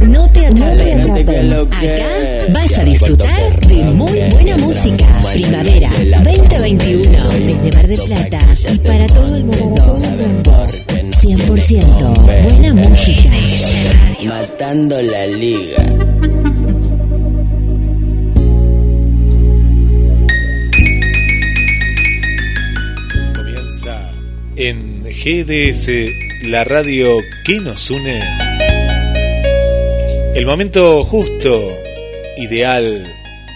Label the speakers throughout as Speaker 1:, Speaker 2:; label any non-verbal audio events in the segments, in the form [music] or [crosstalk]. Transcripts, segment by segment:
Speaker 1: no te atrapen. Acá vas a disfrutar de muy buena música. Primavera 2021, desde Mar del Plata y para todo el mundo. 100% buena música.
Speaker 2: Matando la liga.
Speaker 3: Comienza en GDS, la radio que nos une. El momento justo, ideal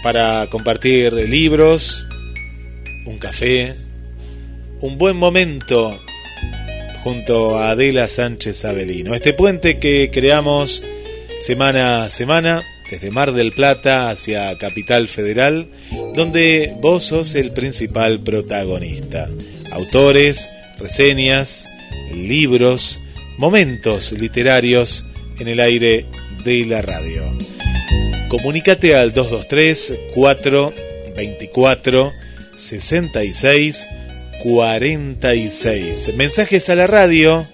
Speaker 3: para compartir libros, un café, un buen momento junto a Adela Sánchez Avelino. Este puente que creamos semana a semana desde Mar del Plata hacia Capital Federal, donde vos sos el principal protagonista. Autores, reseñas, libros, momentos literarios en el aire de la radio. Comunícate al 223 424 66 46. Mensajes a la radio.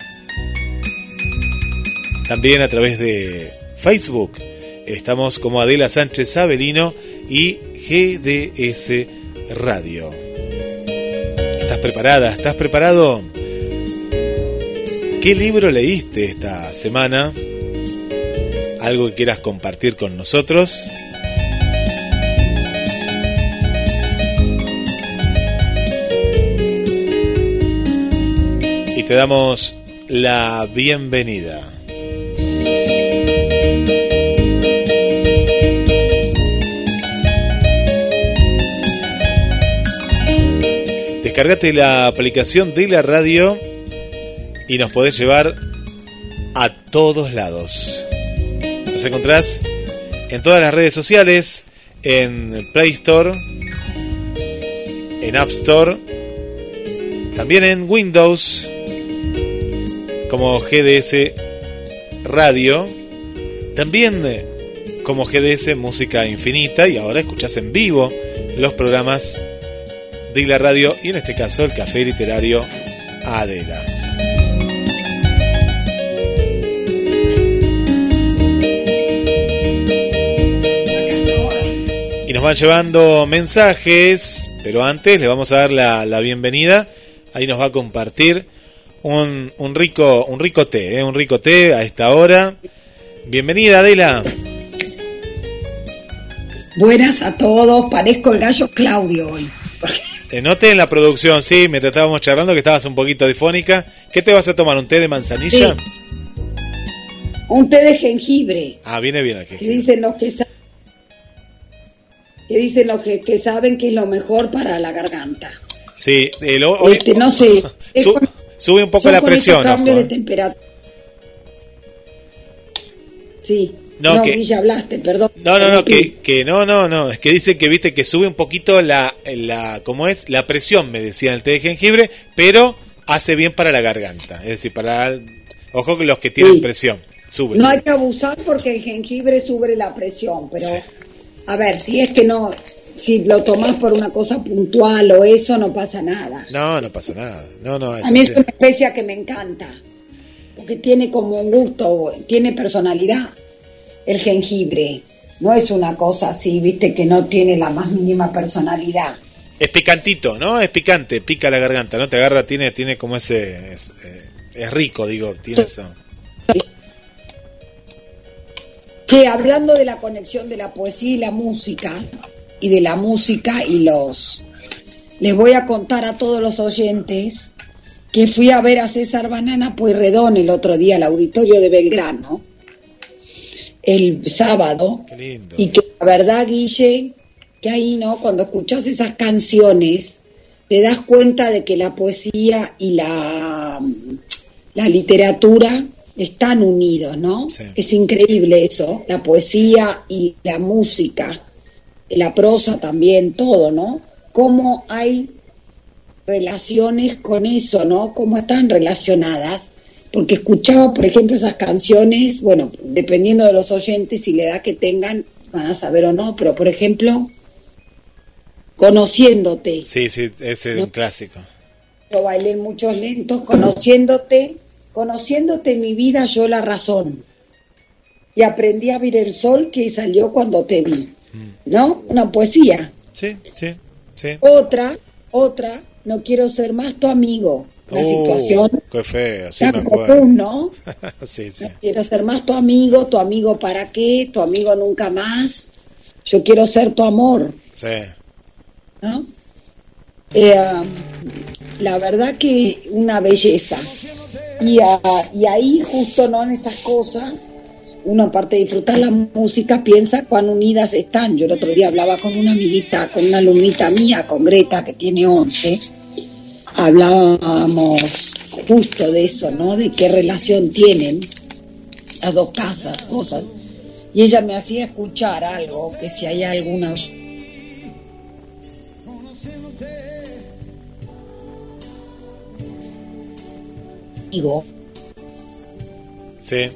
Speaker 3: También a través de Facebook. Estamos como Adela Sánchez Avelino y GDS Radio. ¿Estás preparada? ¿Estás preparado? ¿Qué libro leíste esta semana? ¿Algo que quieras compartir con nosotros? Y te damos la bienvenida. Descargate la aplicación de la radio y nos podés llevar a todos lados. Nos encontrás en todas las redes sociales, en Play Store, en App Store, también en Windows, como GDS Radio, también eh, como GDS Música Infinita y ahora escuchás en vivo los programas de la radio y en este caso el café literario Adela. Nos van llevando mensajes, pero antes le vamos a dar la, la bienvenida. Ahí nos va a compartir un, un rico un rico té, ¿eh? un rico té a esta hora. Bienvenida Adela.
Speaker 4: Buenas a todos, parezco el gallo Claudio hoy.
Speaker 3: Te noté en la producción, sí, mientras estábamos charlando que estabas un poquito difónica. ¿Qué te vas a tomar? ¿Un té de manzanilla?
Speaker 4: Sí. Un té de jengibre.
Speaker 3: Ah, viene bien
Speaker 4: Que
Speaker 3: jengibre.
Speaker 4: dicen los que, sa- que dicen los que, que saben que es lo mejor para la garganta.
Speaker 3: Sí, el, hoy-
Speaker 4: Este, no sé. con-
Speaker 3: sube un poco la presión.
Speaker 4: cambios de
Speaker 3: ¿eh?
Speaker 4: temperatura. Sí.
Speaker 3: No,
Speaker 4: No,
Speaker 3: que-
Speaker 4: Guilla, hablaste, perdón.
Speaker 3: No, no, no, que, que no, no, no, es que dice que viste que sube un poquito la, la, ¿cómo es? La presión, me decían el té de jengibre, pero hace bien para la garganta, es decir, para, ojo que los que tienen
Speaker 4: Sí.
Speaker 3: presión, sube.
Speaker 4: No
Speaker 3: sube.
Speaker 4: hay que abusar porque el jengibre sube la presión, pero
Speaker 3: Sí.
Speaker 4: A ver, si es que no, si lo tomás por una cosa puntual o eso, no pasa nada.
Speaker 3: No, no pasa nada, no, no, es
Speaker 4: A mí es una especia que me encanta, porque tiene como un gusto, tiene personalidad el jengibre. No es una cosa así, viste, que no tiene la más mínima personalidad.
Speaker 3: Es picantito, ¿no? Es picante, pica la garganta, ¿no? Te agarra, tiene, tiene como ese, es, eh, es rico, digo, tiene eso.
Speaker 4: Che, hablando de la conexión de la poesía y la música, y de la música y los... Les voy a contar a todos los oyentes que fui a ver a César Banana Pueyrredón el otro día al auditorio de Belgrano, el sábado,
Speaker 3: Qué lindo.
Speaker 4: y que la verdad, Guille, que ahí, ¿no? Cuando escuchas esas canciones, te das cuenta de que la poesía y la, la literatura están unidos, ¿no?
Speaker 3: Sí.
Speaker 4: Es increíble eso, la poesía y la música, la prosa también, todo, ¿no? cómo hay relaciones con eso, ¿no? Cómo están relacionadas. Porque escuchaba, por ejemplo, esas canciones, bueno, dependiendo de los oyentes y la edad que tengan, van a saber o no, pero por ejemplo, Conociéndote.
Speaker 3: Sí, sí, ese es un clásico.
Speaker 4: Yo bailé muchos lentos, Conociéndote, Conociéndote mi vida, yo la razón. Y aprendí a ver el sol que salió cuando te vi. Mm. ¿No? Una poesía.
Speaker 3: Sí, sí, sí.
Speaker 4: Otra, otra, no quiero ser más tu amigo. La uh, situación.
Speaker 3: Qué me acuerdo.
Speaker 4: ¿no? [laughs] sí, sí. No quiero ser más tu amigo, tu amigo para qué, tu amigo nunca más. Yo quiero ser tu amor.
Speaker 3: Sí.
Speaker 4: ¿No? Eh, um, la verdad que una belleza. Y, y ahí, justo no en esas cosas, uno aparte de disfrutar la música piensa cuán unidas están. Yo el otro día hablaba con una amiguita, con una alumnita mía, con Greta, que tiene 11, hablábamos justo de eso, ¿no? De qué relación tienen las dos casas, cosas. Y ella me hacía escuchar algo, que si hay alguna... Digo.
Speaker 3: Sí.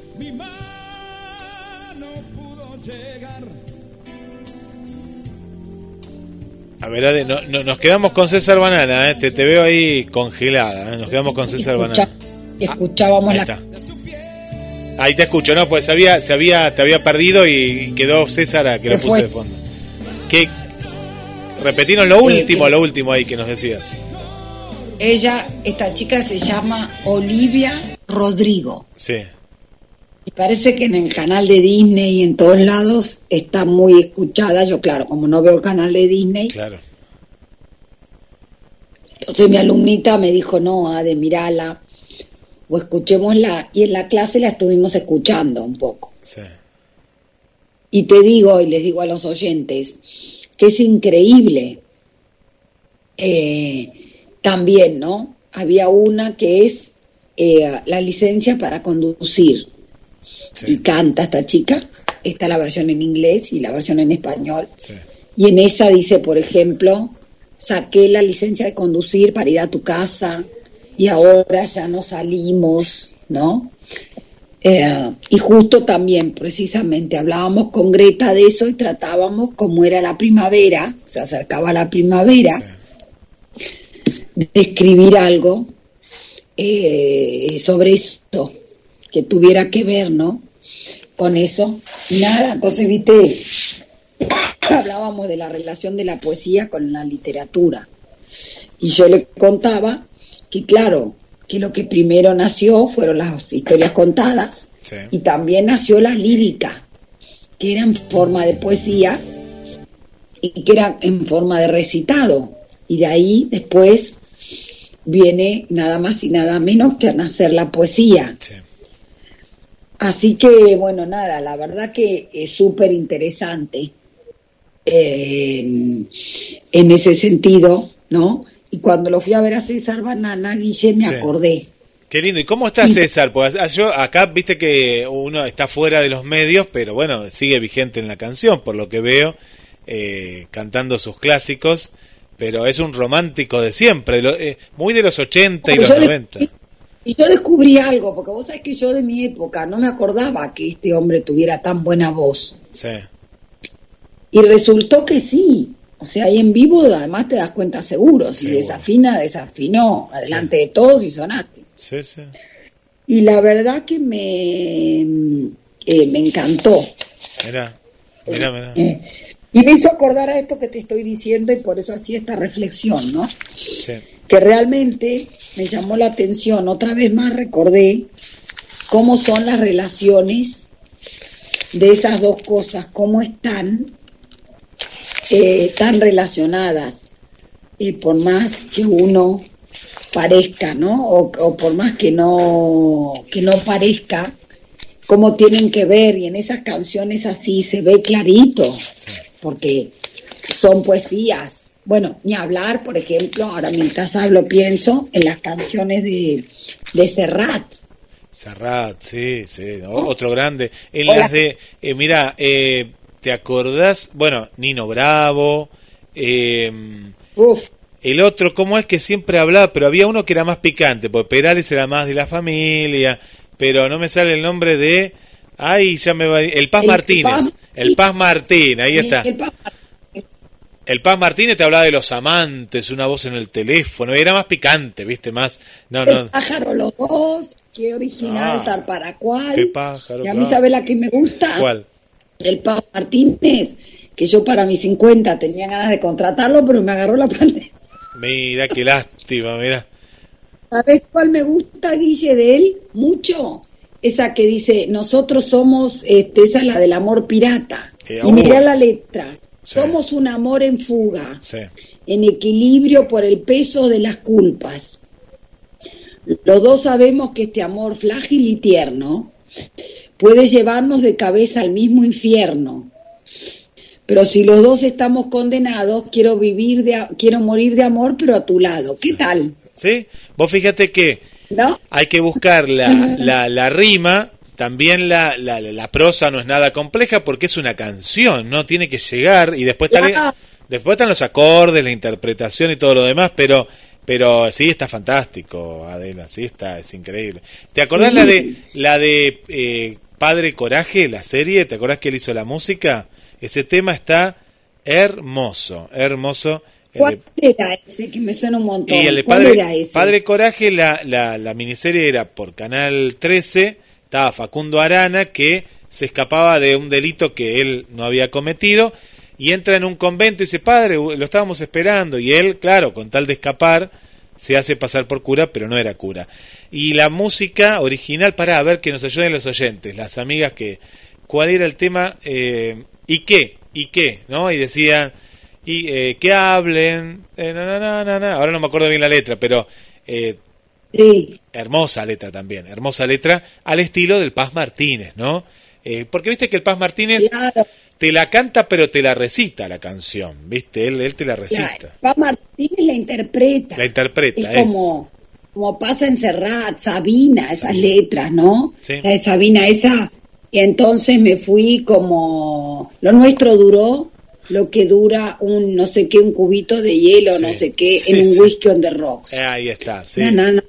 Speaker 3: A ver, no, nos quedamos con César Banana, ¿eh? te, veo ahí congelada, ¿eh? nos quedamos con César Banana.
Speaker 4: Escuchábamos
Speaker 3: ahí la... Ahí te escucho, ¿no? Pues se había, se había, te había perdido y quedó César a que lo puse de fondo. ¿Qué? Repetimos lo último, lo último ahí que nos decías.
Speaker 4: Ella, esta chica se llama Olivia Rodrigo.
Speaker 3: Sí.
Speaker 4: Y parece que en el canal de Disney y en todos lados está muy escuchada. Yo, claro, como no veo el canal de Disney.
Speaker 3: Claro.
Speaker 4: Entonces mi alumnita me dijo, no, de mirala o escuchémosla. Y en la clase la estuvimos escuchando un poco.
Speaker 3: Sí.
Speaker 4: Y te digo, y les digo a los oyentes, que es increíble. Eh, también, ¿no? Había una que es eh, la licencia para conducir y canta esta chica. Está la versión en inglés y la versión en español. Y en esa dice, por ejemplo, saqué la licencia de conducir para ir a tu casa y ahora ya no salimos, ¿no? Eh, y justo también, precisamente, hablábamos con Greta de eso y tratábamos cómo era la primavera, se acercaba la primavera, de escribir algo eh, sobre eso que tuviera que ver, ¿no? Con eso. Nada, entonces, viste, [coughs] hablábamos de la relación de la poesía con la literatura. Y yo le contaba que, claro, que lo que primero nació fueron las historias contadas y también nació la lírica, que era en forma de poesía y que era en forma de recitado. Y de ahí después viene nada más y nada menos que a nacer la poesía. Así que, bueno, nada, la verdad que es súper interesante en, ese sentido, ¿no? Y cuando lo fui a ver a César Banana, Guille, me acordé.
Speaker 3: Qué lindo. ¿Y cómo está César? Pues yo acá viste que uno está fuera de los medios, pero bueno, sigue vigente en la canción, por lo que veo, eh, cantando sus clásicos, pero es un romántico de siempre, eh, muy de los 80 y los 90.
Speaker 4: Y yo descubrí algo, porque vos sabés que yo de mi época no me acordaba que este hombre tuviera tan buena voz.
Speaker 3: Sí.
Speaker 4: Y resultó que sí. O sea, ahí en vivo además te das cuenta seguro. Si desafina, desafinó. Adelante de todos y sonaste.
Speaker 3: Sí, sí.
Speaker 4: Y la verdad que me, eh, me encantó.
Speaker 3: Mira, mira, mira.
Speaker 4: Eh, y me hizo acordar a esto que te estoy diciendo y por eso hacía esta reflexión, ¿no?
Speaker 3: Sí
Speaker 4: que realmente me llamó la atención. Otra vez más recordé cómo son las relaciones de esas dos cosas, cómo están eh, tan relacionadas. Y por más que uno parezca, ¿no? O, por más que no, que no parezca, cómo tienen que ver. Y en esas canciones así se ve clarito, porque son poesías bueno, ni hablar, por ejemplo, ahora mientras hablo pienso en las canciones de, de Serrat.
Speaker 3: Serrat, sí, sí, otro grande. En las de, eh, mira, eh, ¿te acordás? Bueno, Nino Bravo, eh,
Speaker 4: Uf,
Speaker 3: El otro, ¿cómo es que siempre hablaba? Pero había uno que era más picante, porque Perales era más de la familia, pero no me sale el nombre de... Ay, ya me va... El Paz
Speaker 4: El
Speaker 3: Martínez.
Speaker 4: Paz-
Speaker 3: El Paz Martín, ahí está.
Speaker 4: el Paz-
Speaker 3: El Paz Martínez te hablaba de los amantes, una voz en el teléfono, era más picante, ¿viste? Más... No,
Speaker 4: el
Speaker 3: no.
Speaker 4: pájaro los dos, qué original,
Speaker 3: Ah,
Speaker 4: tal para cual.
Speaker 3: qué pájaro,
Speaker 4: Y a mí,
Speaker 3: claro.
Speaker 4: ¿sabe la que me gusta?
Speaker 3: ¿Cuál?
Speaker 4: El Paz Martínez, que yo para mis 50 tenía ganas de contratarlo, pero me agarró la [laughs] pandemia.
Speaker 3: Mira, qué lástima, mira.
Speaker 4: ¿Sabes cuál me gusta, Guille, de él? Mucho. Esa que dice, nosotros somos, este, esa es la del amor pirata.
Speaker 3: Eh,
Speaker 4: y
Speaker 3: oh.
Speaker 4: mirá la letra.
Speaker 3: Sí.
Speaker 4: Somos un amor en fuga,
Speaker 3: Sí.
Speaker 4: en equilibrio por el peso de las culpas. Los dos sabemos que este amor frágil y tierno puede llevarnos de cabeza al mismo infierno. Pero si los dos estamos condenados, quiero vivir de, quiero morir de amor, pero a tu lado. ¿Qué tal?
Speaker 3: ¿Sí? Vos fíjate que
Speaker 4: ¿No?
Speaker 3: hay que buscar la, la, la rima, también la, la, la prosa no es nada compleja porque es una canción, ¿no? Tiene que llegar y después, después están los acordes, la interpretación y todo lo demás, pero pero sí está fantástico, Adela, sí está, es increíble. ¿Te acordás
Speaker 4: Sí.
Speaker 3: la de la de eh, Padre Coraje, la serie? ¿Te acordás que él hizo la música? Ese tema está hermoso, hermoso.
Speaker 4: ¿Cuál era ese que me suena un montón?
Speaker 3: y el de
Speaker 4: ¿Cuál
Speaker 3: Padre,
Speaker 4: era ese?
Speaker 3: Padre Coraje, la, la, la miniserie era por Canal 13, estaba Facundo Arana, que se escapaba de un delito que él no había cometido, y entra en un convento y dice, padre, lo estábamos esperando, y él, claro, con tal de escapar, se hace pasar por cura, pero no era cura. Y la música original, para ver que nos ayuden los oyentes, las amigas que, ¿cuál era el tema? Eh, ¿Y qué? ¿Y qué? ¿No? Y decían, y eh, que hablen, eh, na, na, na, ahora no me acuerdo bien la letra, pero eh,
Speaker 4: Sí,
Speaker 3: hermosa letra también, hermosa letra, al estilo del Paz Martínez, ¿no? Eh, porque viste que el Paz Martínez
Speaker 4: claro.
Speaker 3: te la canta pero te la recita la canción, ¿viste? Él, él te la
Speaker 4: La,
Speaker 3: recita,
Speaker 4: Pa Martínez la interpreta.
Speaker 3: la interpreta,
Speaker 4: es
Speaker 3: es.
Speaker 4: como, como pasa en Serrat, Sabina, esas letras, ¿no?
Speaker 3: Sí.
Speaker 4: La de Sabina, esa. Y entonces me fui como. Lo nuestro duró lo que dura un no sé qué, un cubito de hielo,
Speaker 3: Sí,
Speaker 4: no sé qué,
Speaker 3: sí,
Speaker 4: en un
Speaker 3: sí.
Speaker 4: whisky on the rocks.
Speaker 3: Eh, ahí está, sí.
Speaker 4: No, no, no.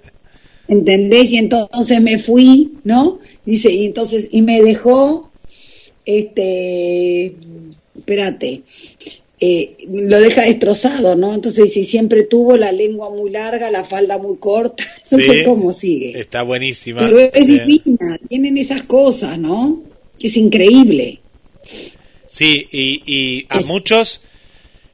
Speaker 4: ¿Entendés? Y entonces me fui, ¿no? Dice, y entonces, y me dejó, este, espérate, eh, lo deja destrozado, ¿no? Entonces, si siempre tuvo la lengua muy larga, la falda muy corta, [laughs] no
Speaker 3: Sí.
Speaker 4: sé cómo sigue.
Speaker 3: Está buenísima.
Speaker 4: Pero es
Speaker 3: sí.
Speaker 4: divina, tienen esas cosas, ¿no? Es increíble.
Speaker 3: Sí, y, y a
Speaker 4: Es-
Speaker 3: muchos,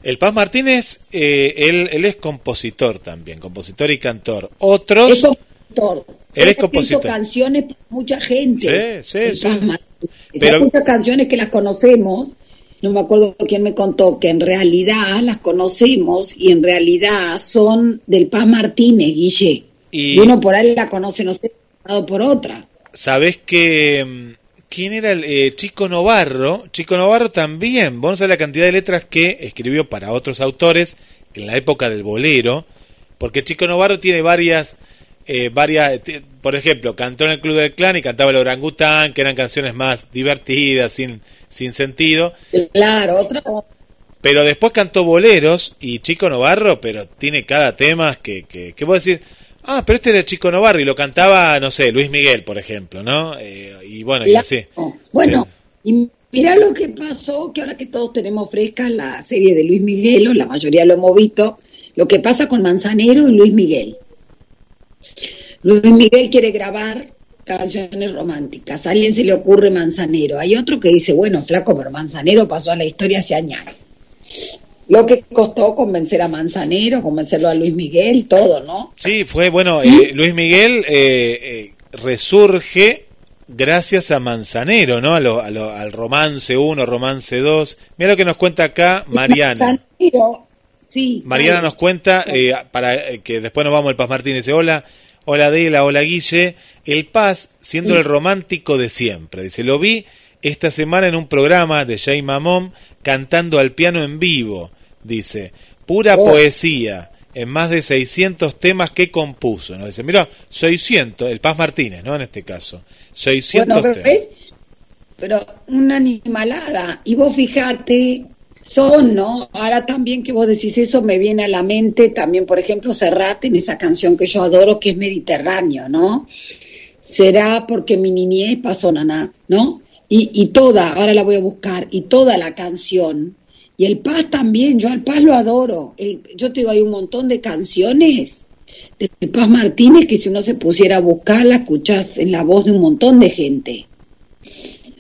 Speaker 3: el Paz Martínez, eh, él, él es compositor también, compositor y cantor. Otros,
Speaker 4: Es compositor.
Speaker 3: Él es compositor.
Speaker 4: canciones para mucha gente.
Speaker 3: Sí, sí,
Speaker 4: El
Speaker 3: sí.
Speaker 4: Paz.
Speaker 3: Pero-
Speaker 4: Hay muchas canciones que las conocemos. No me acuerdo quién me contó que en realidad las conocemos y en realidad son del Paz Martínez, Guille.
Speaker 3: Y-
Speaker 4: Y, uno por ahí la conoce, no sé, por otra.
Speaker 3: ¿sabés que mm, quién era el eh, Chico Novarro? Chico Novarro también, no sabés la cantidad de letras que escribió para otros autores en la época del bolero, porque Chico Novarro tiene varias, eh, varias, t- por ejemplo, cantó en el Club del Clan y cantaba el orangután, que eran canciones más divertidas, sin, sin sentido,
Speaker 4: Claro, otra.
Speaker 3: pero después cantó boleros y Chico Novarro, pero tiene cada tema que, que, que vos decís, ah, pero este era el Chico Novarro y lo cantaba, no sé, Luis Miguel, por ejemplo, ¿no? Eh, y bueno, y así.
Speaker 4: Bueno,
Speaker 3: Sí.
Speaker 4: y mirá lo que pasó, que ahora que todos tenemos fresca la serie de Luis Miguel, o la mayoría lo hemos visto, lo que pasa con Manzanero y Luis Miguel. Luis Miguel quiere grabar canciones románticas, a alguien se le ocurre Manzanero, hay otro que dice, bueno, flaco, pero Manzanero pasó a la historia hace años. Lo que costó convencer a Manzanero, convencerlo a Luis Miguel, todo, ¿no?
Speaker 3: Sí, fue, bueno, eh, Luis Miguel eh, eh, resurge gracias a Manzanero, ¿no? A lo- a lo- al romance 1, romance 2. Mira lo que nos cuenta acá Mariana.
Speaker 4: Manzanero, sí.
Speaker 3: Mariana
Speaker 4: claro.
Speaker 3: nos cuenta, eh, para que después nos vamos el Paz Martínez, dice, hola, hola Adela, hola Guille, el Paz siendo el romántico de siempre, dice, lo vi esta semana en un programa de Jay Mamón cantando al piano en vivo, dice, pura
Speaker 4: Oh.
Speaker 3: poesía, en más de 600 temas que compuso, ¿no? Dice, mira, 600, el Paz Martínez, ¿no? En este caso, 600
Speaker 4: Bueno,
Speaker 3: temas.
Speaker 4: Pero una animalada. Y vos fijate son, ¿no? Ahora también que vos decís eso me viene a la mente también, por ejemplo, Serrat en esa canción que yo adoro que es Mediterráneo, ¿no? Será porque mi niñez pasó naná, ¿no? Y, y toda, ahora la voy a buscar, y toda la canción. Y el Paz también, yo al Paz lo adoro. El- yo te digo, hay un montón de canciones de Paz Martínez que si uno se pusiera a buscar, la escuchás en la voz de un montón de gente.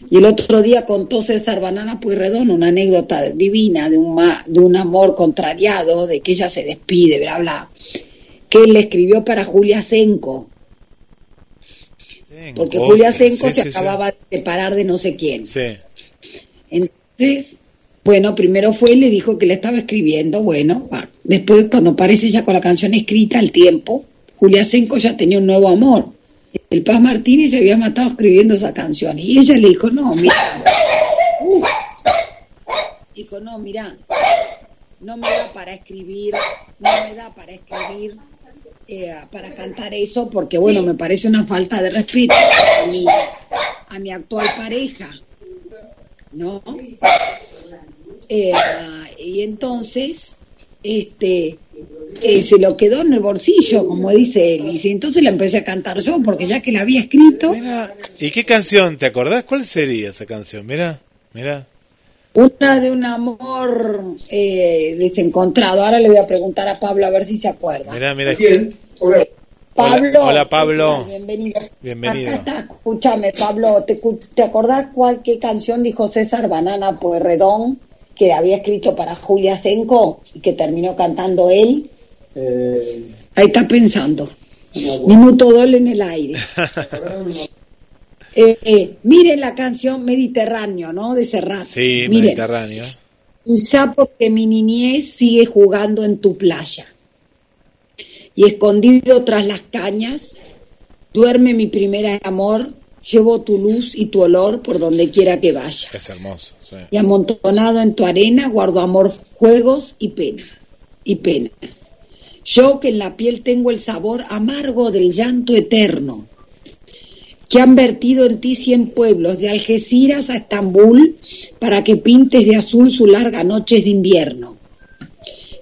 Speaker 4: Y el otro día contó César Banana Pueyrredón una anécdota divina de un, ma- de un amor contrariado, de que ella se despide, bla, bla, que él le escribió para Julia Senco, porque
Speaker 3: Oh,
Speaker 4: Julia Senco
Speaker 3: sí,
Speaker 4: se
Speaker 3: sí.
Speaker 4: acababa de separar de no sé quién.
Speaker 3: Sí.
Speaker 4: Entonces, bueno, primero fue y le dijo que le estaba escribiendo, bueno, después cuando aparece ya con la canción escrita al tiempo, Julia Senco ya tenía un nuevo amor. El Paz Martínez se había matado escribiendo esa canción y ella le dijo, no, mira, Uf. dijo, no, mira, no me da para escribir, no me da para escribir, eh, para cantar eso, porque bueno, me parece una falta de respeto a mi, a mi actual pareja. ¿no? Eh, y entonces, este, eh, se lo quedó en el bolsillo, como dice él, y entonces la empecé a cantar yo, porque ya que la había escrito,
Speaker 3: Mira, ¿y qué canción? ¿Te acordás? ¿Cuál sería esa canción? Mira, mira.
Speaker 4: una de un amor eh, desencontrado. Ahora le voy a preguntar a Pablo a ver si se acuerda.
Speaker 3: Mira, mira.
Speaker 4: Pablo,
Speaker 3: Hola, hola, Pablo.
Speaker 4: bienvenido.
Speaker 3: Bienvenido.
Speaker 4: Acá está, escúchame, Pablo, ¿te, te acordás cuál qué canción dijo César Banana Pueyrredón que había escrito para Julia Senco y que terminó cantando él? Ahí está pensando. Minuto doble en el aire. [laughs] Eh, eh, miren la canción Mediterráneo, ¿no? De Serrat.
Speaker 3: Sí,
Speaker 4: Miren.
Speaker 3: Mediterráneo.
Speaker 4: Quizá porque mi niñez sigue jugando en tu playa. Y escondido tras las cañas, duerme mi primer amor, llevo tu luz y tu olor por donde quiera que vaya.
Speaker 3: Es hermoso. sí.
Speaker 4: Y amontonado en tu arena guardo amor, juegos y pena, y penas. Yo que en la piel tengo el sabor amargo del llanto eterno, que han vertido en ti cien pueblos, de Algeciras a Estambul, para que pintes de azul su larga noches de invierno.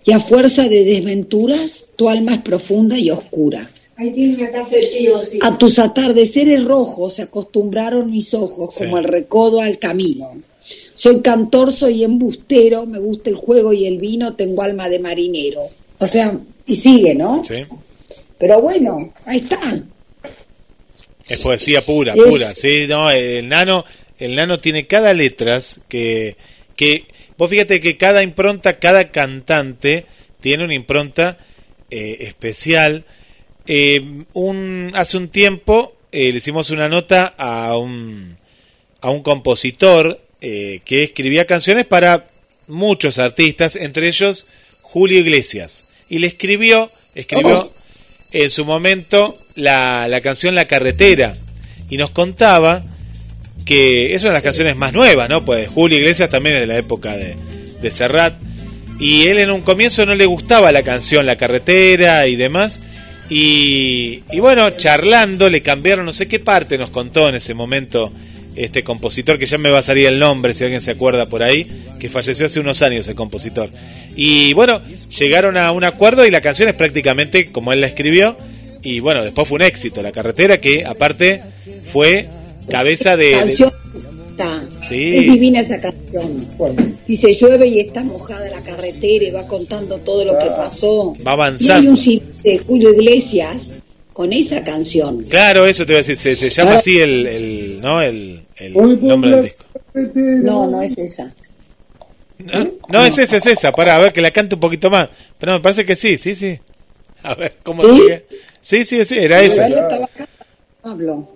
Speaker 4: Y a fuerza de desventuras, tu alma es profunda y oscura. A tus atardeceres rojos se acostumbraron mis ojos
Speaker 3: Sí.
Speaker 4: como el recodo al camino. Soy cantor, soy embustero, me gusta el juego y el vino, tengo alma de marinero. O sea, y sigue, ¿no?
Speaker 3: Sí.
Speaker 4: Pero bueno, ahí está.
Speaker 3: Es poesía pura,
Speaker 4: Es-
Speaker 3: pura. Sí, no, el nano, el nano tiene cada letras que, que, vos fíjate que cada impronta, cada cantante tiene una impronta eh, especial. Eh, un, hace un tiempo eh, le hicimos una nota a un, a un compositor eh, que escribía canciones para muchos artistas, entre ellos Julio Iglesias. Y le escribió, escribió en su momento la, la canción La Carretera. Y nos contaba que es una de las canciones más nuevas, ¿no? Pues Julio Iglesias también es de la época de, de Serrat. Y él en un comienzo no le gustaba la canción La Carretera y demás. Y, y bueno, charlando le cambiaron no sé qué parte, nos contó en ese momento este compositor, que ya me va a salir el nombre si alguien se acuerda por ahí, que falleció hace unos años el compositor. Y bueno, llegaron a un acuerdo y la canción es prácticamente como él la escribió. Y bueno, después fue un éxito la carretera, que aparte fue cabeza de... de-. Sí.
Speaker 4: Es divina esa canción. Dice, llueve y está mojada la carretera y va contando todo lo que pasó.
Speaker 3: Va
Speaker 4: Y hay
Speaker 3: avanzando.
Speaker 4: un de Julio Iglesias con esa canción.
Speaker 3: Claro, eso te iba a decir, se, se llama así el, el, ¿no? el, el nombre del disco.
Speaker 4: No, no es esa.
Speaker 3: No, no, es esa, es esa. Para, a ver, que la cante un poquito más. Pero me parece que sí, sí, sí. A ver, ¿cómo
Speaker 4: ¿Sí?
Speaker 3: sigue? Sí, sí, sí, era esa.
Speaker 4: Pablo.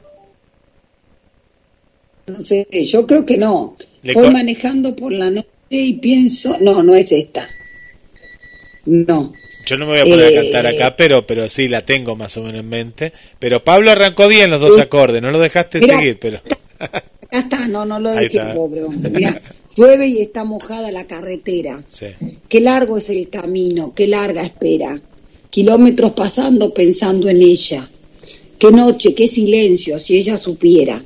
Speaker 4: No sé, yo creo que no.
Speaker 3: Le
Speaker 4: Voy manejando por la noche y pienso, no, no es esta. No.
Speaker 3: Yo no me voy a poner a
Speaker 4: Eh,
Speaker 3: cantar acá, pero pero sí la tengo más o menos en mente. Pero Pablo arrancó bien los dos acordes, no lo dejaste seguir, pero...
Speaker 4: Acá está, no, no lo dejé, pobre hombre. [laughs] Llueve y está mojada la carretera.
Speaker 3: Sí.
Speaker 4: Qué largo es el camino, qué larga espera. Kilómetros pasando pensando en ella. Qué noche, qué silencio, si ella supiera.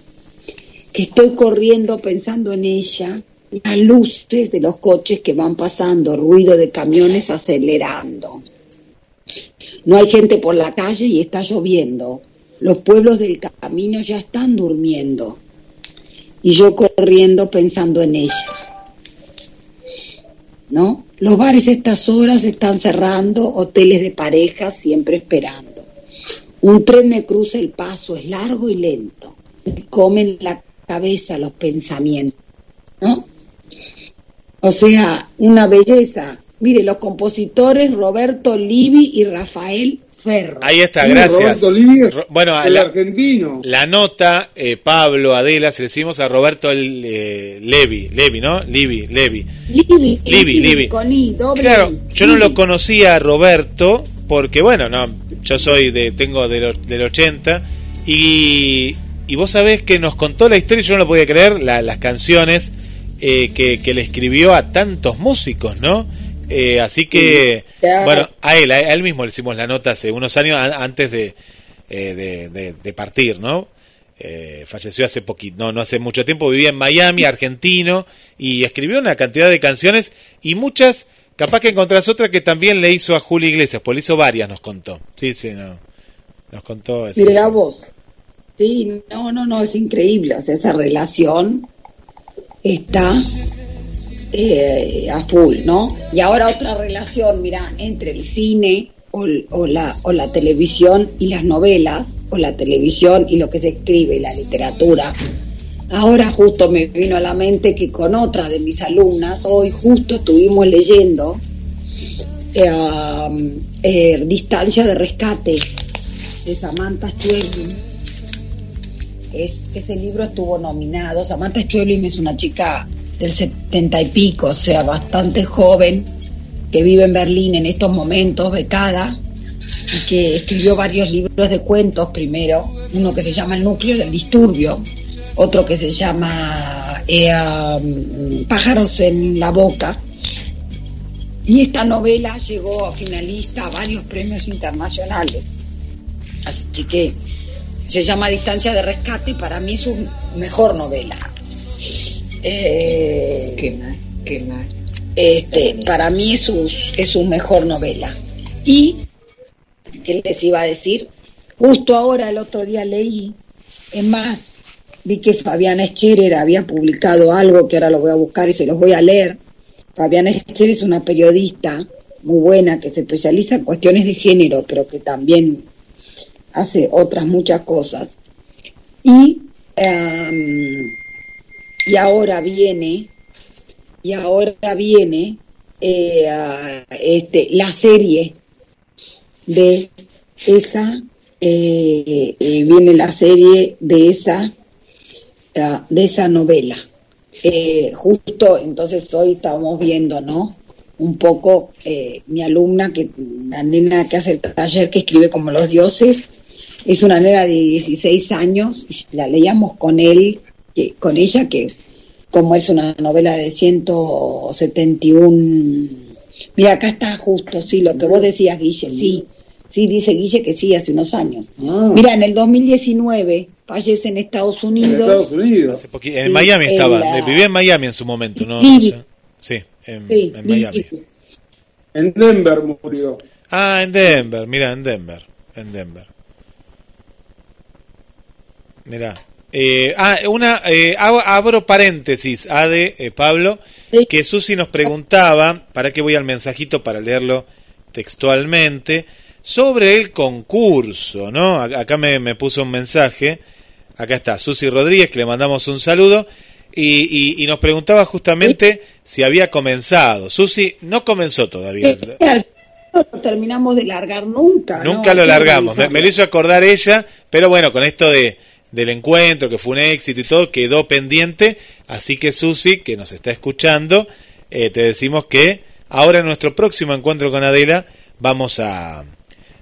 Speaker 4: Que estoy corriendo pensando en ella las luces de los coches que van pasando, ruido de camiones acelerando. No hay gente por la calle y está lloviendo. Los pueblos del camino ya están durmiendo. Y yo corriendo pensando en ella. ¿No? Los bares a estas horas están cerrando, hoteles de parejas siempre esperando. Un tren me cruza el paso, es largo y lento. Me comen la cabeza los pensamientos. ¿No? O sea, una belleza. Mire, los compositores Roberto Livi y Rafael Ferro.
Speaker 3: Ahí está,
Speaker 5: Sí,
Speaker 3: gracias.
Speaker 5: Roberto Livi,
Speaker 3: Ro- bueno,
Speaker 5: el
Speaker 3: la,
Speaker 5: argentino.
Speaker 3: la nota, eh, Pablo, Adela, se le decimos a Roberto el, eh, Levi, Levi, ¿no? Levi, Levi.
Speaker 4: Livi,
Speaker 3: Livi, Livi.
Speaker 4: con I, doble
Speaker 3: Claro,
Speaker 4: I.
Speaker 3: yo no lo
Speaker 4: Livi.
Speaker 3: conocía a Roberto porque, bueno, no, yo soy de, tengo del, del 80 y, y vos sabés que nos contó la historia, yo no lo podía creer, la- las canciones eh, que, que le escribió a tantos músicos, ¿no? Eh, así que, bueno, a él, a él mismo le hicimos la nota hace unos años a- antes de, eh, de, de- de partir, ¿no? Falleció hace poquito, no, no hace mucho tiempo, vivía en Miami, argentino, y escribió una cantidad de canciones y muchas, capaz que encontrás otra que también le hizo a Julio Iglesias, pues le hizo varias, nos contó. Sí, sí, no. Nos contó eso.
Speaker 4: Mire la voz. Sí, no, no, no, es increíble. O sea, esa relación está eh, a full, ¿no? Y ahora otra relación, mira, entre el cine o, o la, o la televisión y las novelas, o la televisión y lo que se escribe y la literatura. Ahora justo me vino a la mente que con otra de mis alumnas, hoy justo estuvimos leyendo eh, um, eh, Distancia de Rescate de Samantha Schweblin. Es, ese libro estuvo nominado. Samantha Schweblin es una chica del setenta y pico, o sea, bastante joven, que vive en Berlín en estos momentos, becada, y que escribió varios libros de cuentos primero, uno que se llama El núcleo del disturbio, otro que se llama eh, um, Pájaros en la boca, y esta novela llegó a finalista a varios premios internacionales. Así que se llama Distancia de Rescate y para mí es su mejor novela. Eh,
Speaker 6: Qué mal, qué mal.
Speaker 4: este, para mí es su, es su mejor novela. Y, ¿qué les iba a decir? Justo ahora, el otro día leí, es más, vi que Fabiana Scherer había publicado algo que ahora lo voy a buscar y se los voy a leer. Fabiana Scherer es una periodista muy buena que se especializa en cuestiones de género, pero que también hace otras muchas cosas. Y, y ahora viene y ahora viene eh, este, la serie de esa eh, eh, viene la serie de esa ah, de esa novela justo entonces hoy estamos viendo no un poco mi alumna que la nena que hace el taller que escribe como los dioses es una nena de 16 años y la leíamos con él que, con ella que como es una novela de 171. Mira, acá está justo, sí, lo que vos decías, Guille, sí. Sí, dice Guille que sí, hace unos años.
Speaker 5: Ah.
Speaker 4: Mira, en el 2019 fallece en Estados
Speaker 5: En
Speaker 4: Unidos.
Speaker 5: Estados Unidos.
Speaker 3: En
Speaker 4: Sí,
Speaker 3: Miami
Speaker 4: en
Speaker 3: estaba,
Speaker 4: la-
Speaker 3: vivía en Miami en su momento, ¿no?
Speaker 4: Livi.
Speaker 3: O sea, sí, en,
Speaker 4: Sí,
Speaker 3: en Miami.
Speaker 5: En Denver murió.
Speaker 3: Ah, en Denver, mira, en Denver, en Denver. Mira. Eh, ah, una, eh, ab- abro paréntesis, Ade, eh, Pablo, que Susi nos preguntaba, para que voy al mensajito para leerlo textualmente, sobre el concurso, ¿no? A- Acá me, me puso un mensaje, acá está, Susi Rodríguez, que le mandamos un saludo, y, y- y nos preguntaba justamente si había comenzado. Susi no comenzó todavía.
Speaker 4: No lo terminamos de largar nunca.
Speaker 3: Nunca lo largamos. Me lo hizo acordar ella, pero bueno, con esto de del encuentro, que fue un éxito y todo, quedó pendiente. Así que Susi, que nos está escuchando, eh, te decimos que ahora en nuestro próximo encuentro con Adela vamos a,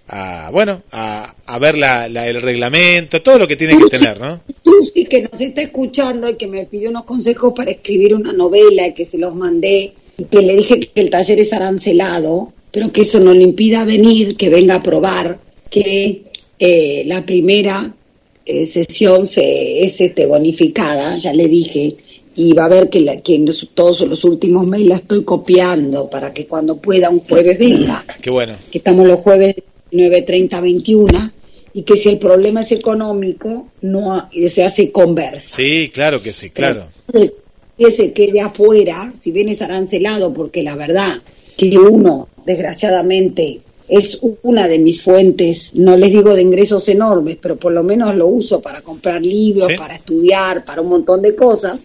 Speaker 3: a bueno, a, a ver la, la- el reglamento, todo lo que tiene que tener, ¿no?
Speaker 4: Susi, que nos está escuchando y que me pidió unos consejos para escribir una novela y que se los mandé y que le dije que el taller es arancelado, pero que eso no le impida venir, que venga a probar, que eh, la primera eh, sesión se, es este, bonificada, ya le dije, y va a ver que, la- que en los- todos los últimos mails la estoy copiando para que cuando pueda un jueves venga,
Speaker 3: Qué bueno.
Speaker 4: que estamos los jueves 9.30 a 21, y que si el problema es económico, no se hace conversa.
Speaker 3: Sí, claro que sí, claro.
Speaker 4: que se quede afuera, si bien es arancelado, porque la verdad que uno, desgraciadamente, es una de mis fuentes, no les digo de ingresos enormes, pero por lo menos lo uso para comprar libros,
Speaker 3: Sí.
Speaker 4: para estudiar, para un montón de cosas.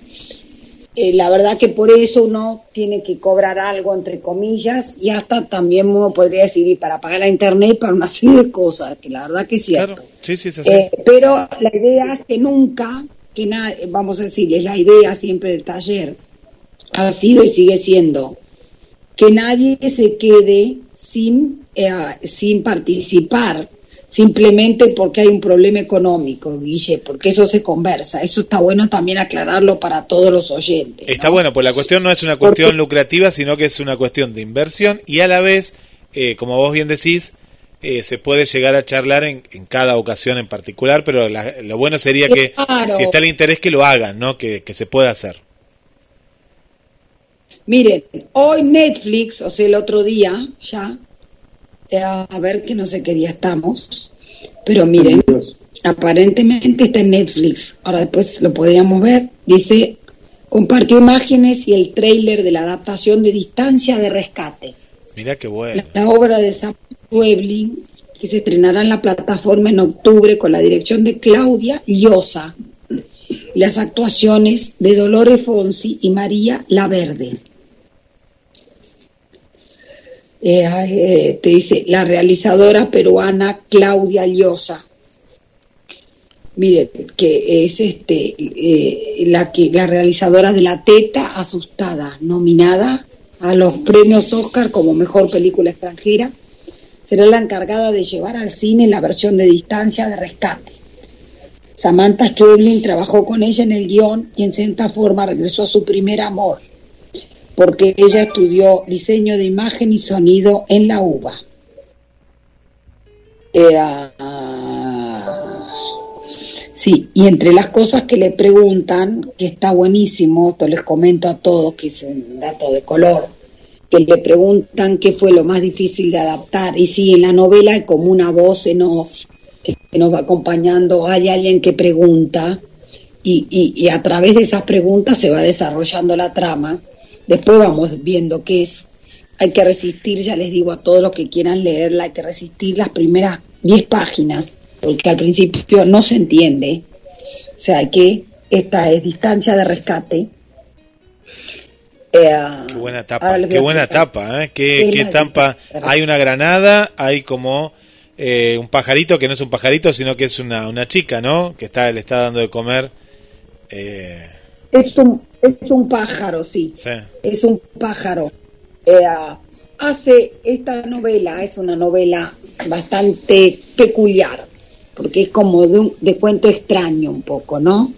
Speaker 4: Eh, la verdad que por eso uno tiene que cobrar algo, entre comillas, y hasta también uno podría decir, y para pagar la internet, para una serie de cosas, que la verdad que es cierto.
Speaker 3: Claro. Sí, sí, es así.
Speaker 4: Eh, pero la idea es que nunca, que na- vamos a decir, es la idea siempre del taller, ha sido y sigue siendo, que nadie se quede sin, eh, sin participar, simplemente porque hay un problema económico, Guille, porque eso se conversa. Eso está bueno también aclararlo para todos los oyentes.
Speaker 3: Está bueno, pues la cuestión no es una
Speaker 4: Porque-
Speaker 3: cuestión lucrativa, sino que es una cuestión de inversión y a la vez, eh, como vos bien decís, eh, se puede llegar a charlar en, en cada ocasión en particular, pero la- lo bueno sería que
Speaker 4: Claro.
Speaker 3: si está el interés que lo hagan, ¿no? Que, que se pueda hacer.
Speaker 4: Miren, hoy Netflix, o sea, el otro día ya, eh, a ver que no sé qué día estamos, pero miren, aparentemente está en Netflix, ahora después lo podríamos ver, dice, compartió imágenes y el tráiler de la adaptación de Distancia de Rescate,
Speaker 3: Mirá qué bueno.
Speaker 4: la, la obra de Sam Schweblin, que se estrenará en la plataforma en octubre con la dirección de Claudia Llosa. Y las actuaciones de Dolores Fonsi y María Laverde. Eh, eh, te dice la realizadora peruana Claudia Llosa. Miren, que es este eh, la que la realizadora de La Teta Asustada, nominada a los premios Oscar como mejor película extranjera, será la encargada de llevar al cine la versión de distancia de rescate. Samantha Schweblin trabajó con ella en el guion y en cierta forma regresó a su primer amor, porque ella estudió diseño de imagen y sonido en la UBA. Eh, ah, sí, y entre las cosas que le preguntan, que está buenísimo, esto les comento a todos, que es un dato de color, que le preguntan qué fue lo más difícil de adaptar. Y sí, en la novela hay como una voz en off que nos va acompañando, hay alguien que pregunta y a través de esas preguntas se va desarrollando la trama. Después vamos viendo qué es. Hay que resistir, ya les digo a todos los que quieran leerla, hay que resistir las primeras 10 páginas, porque al principio no se entiende. O sea, que, esta es distancia de rescate. Eh,
Speaker 3: Qué buena tapa, qué buena tapa, ¿eh? Qué, qué. Hay una granada, hay como eh, un pajarito que no es un pajarito, sino que es una, una chica, ¿no? Que está le está dando de comer. Eh,
Speaker 4: Es un, es un pájaro, sí.
Speaker 3: sí.
Speaker 4: es un pájaro. Eh, hace esta novela, es una novela bastante peculiar, porque es como de, un, de cuento extraño un poco, ¿no?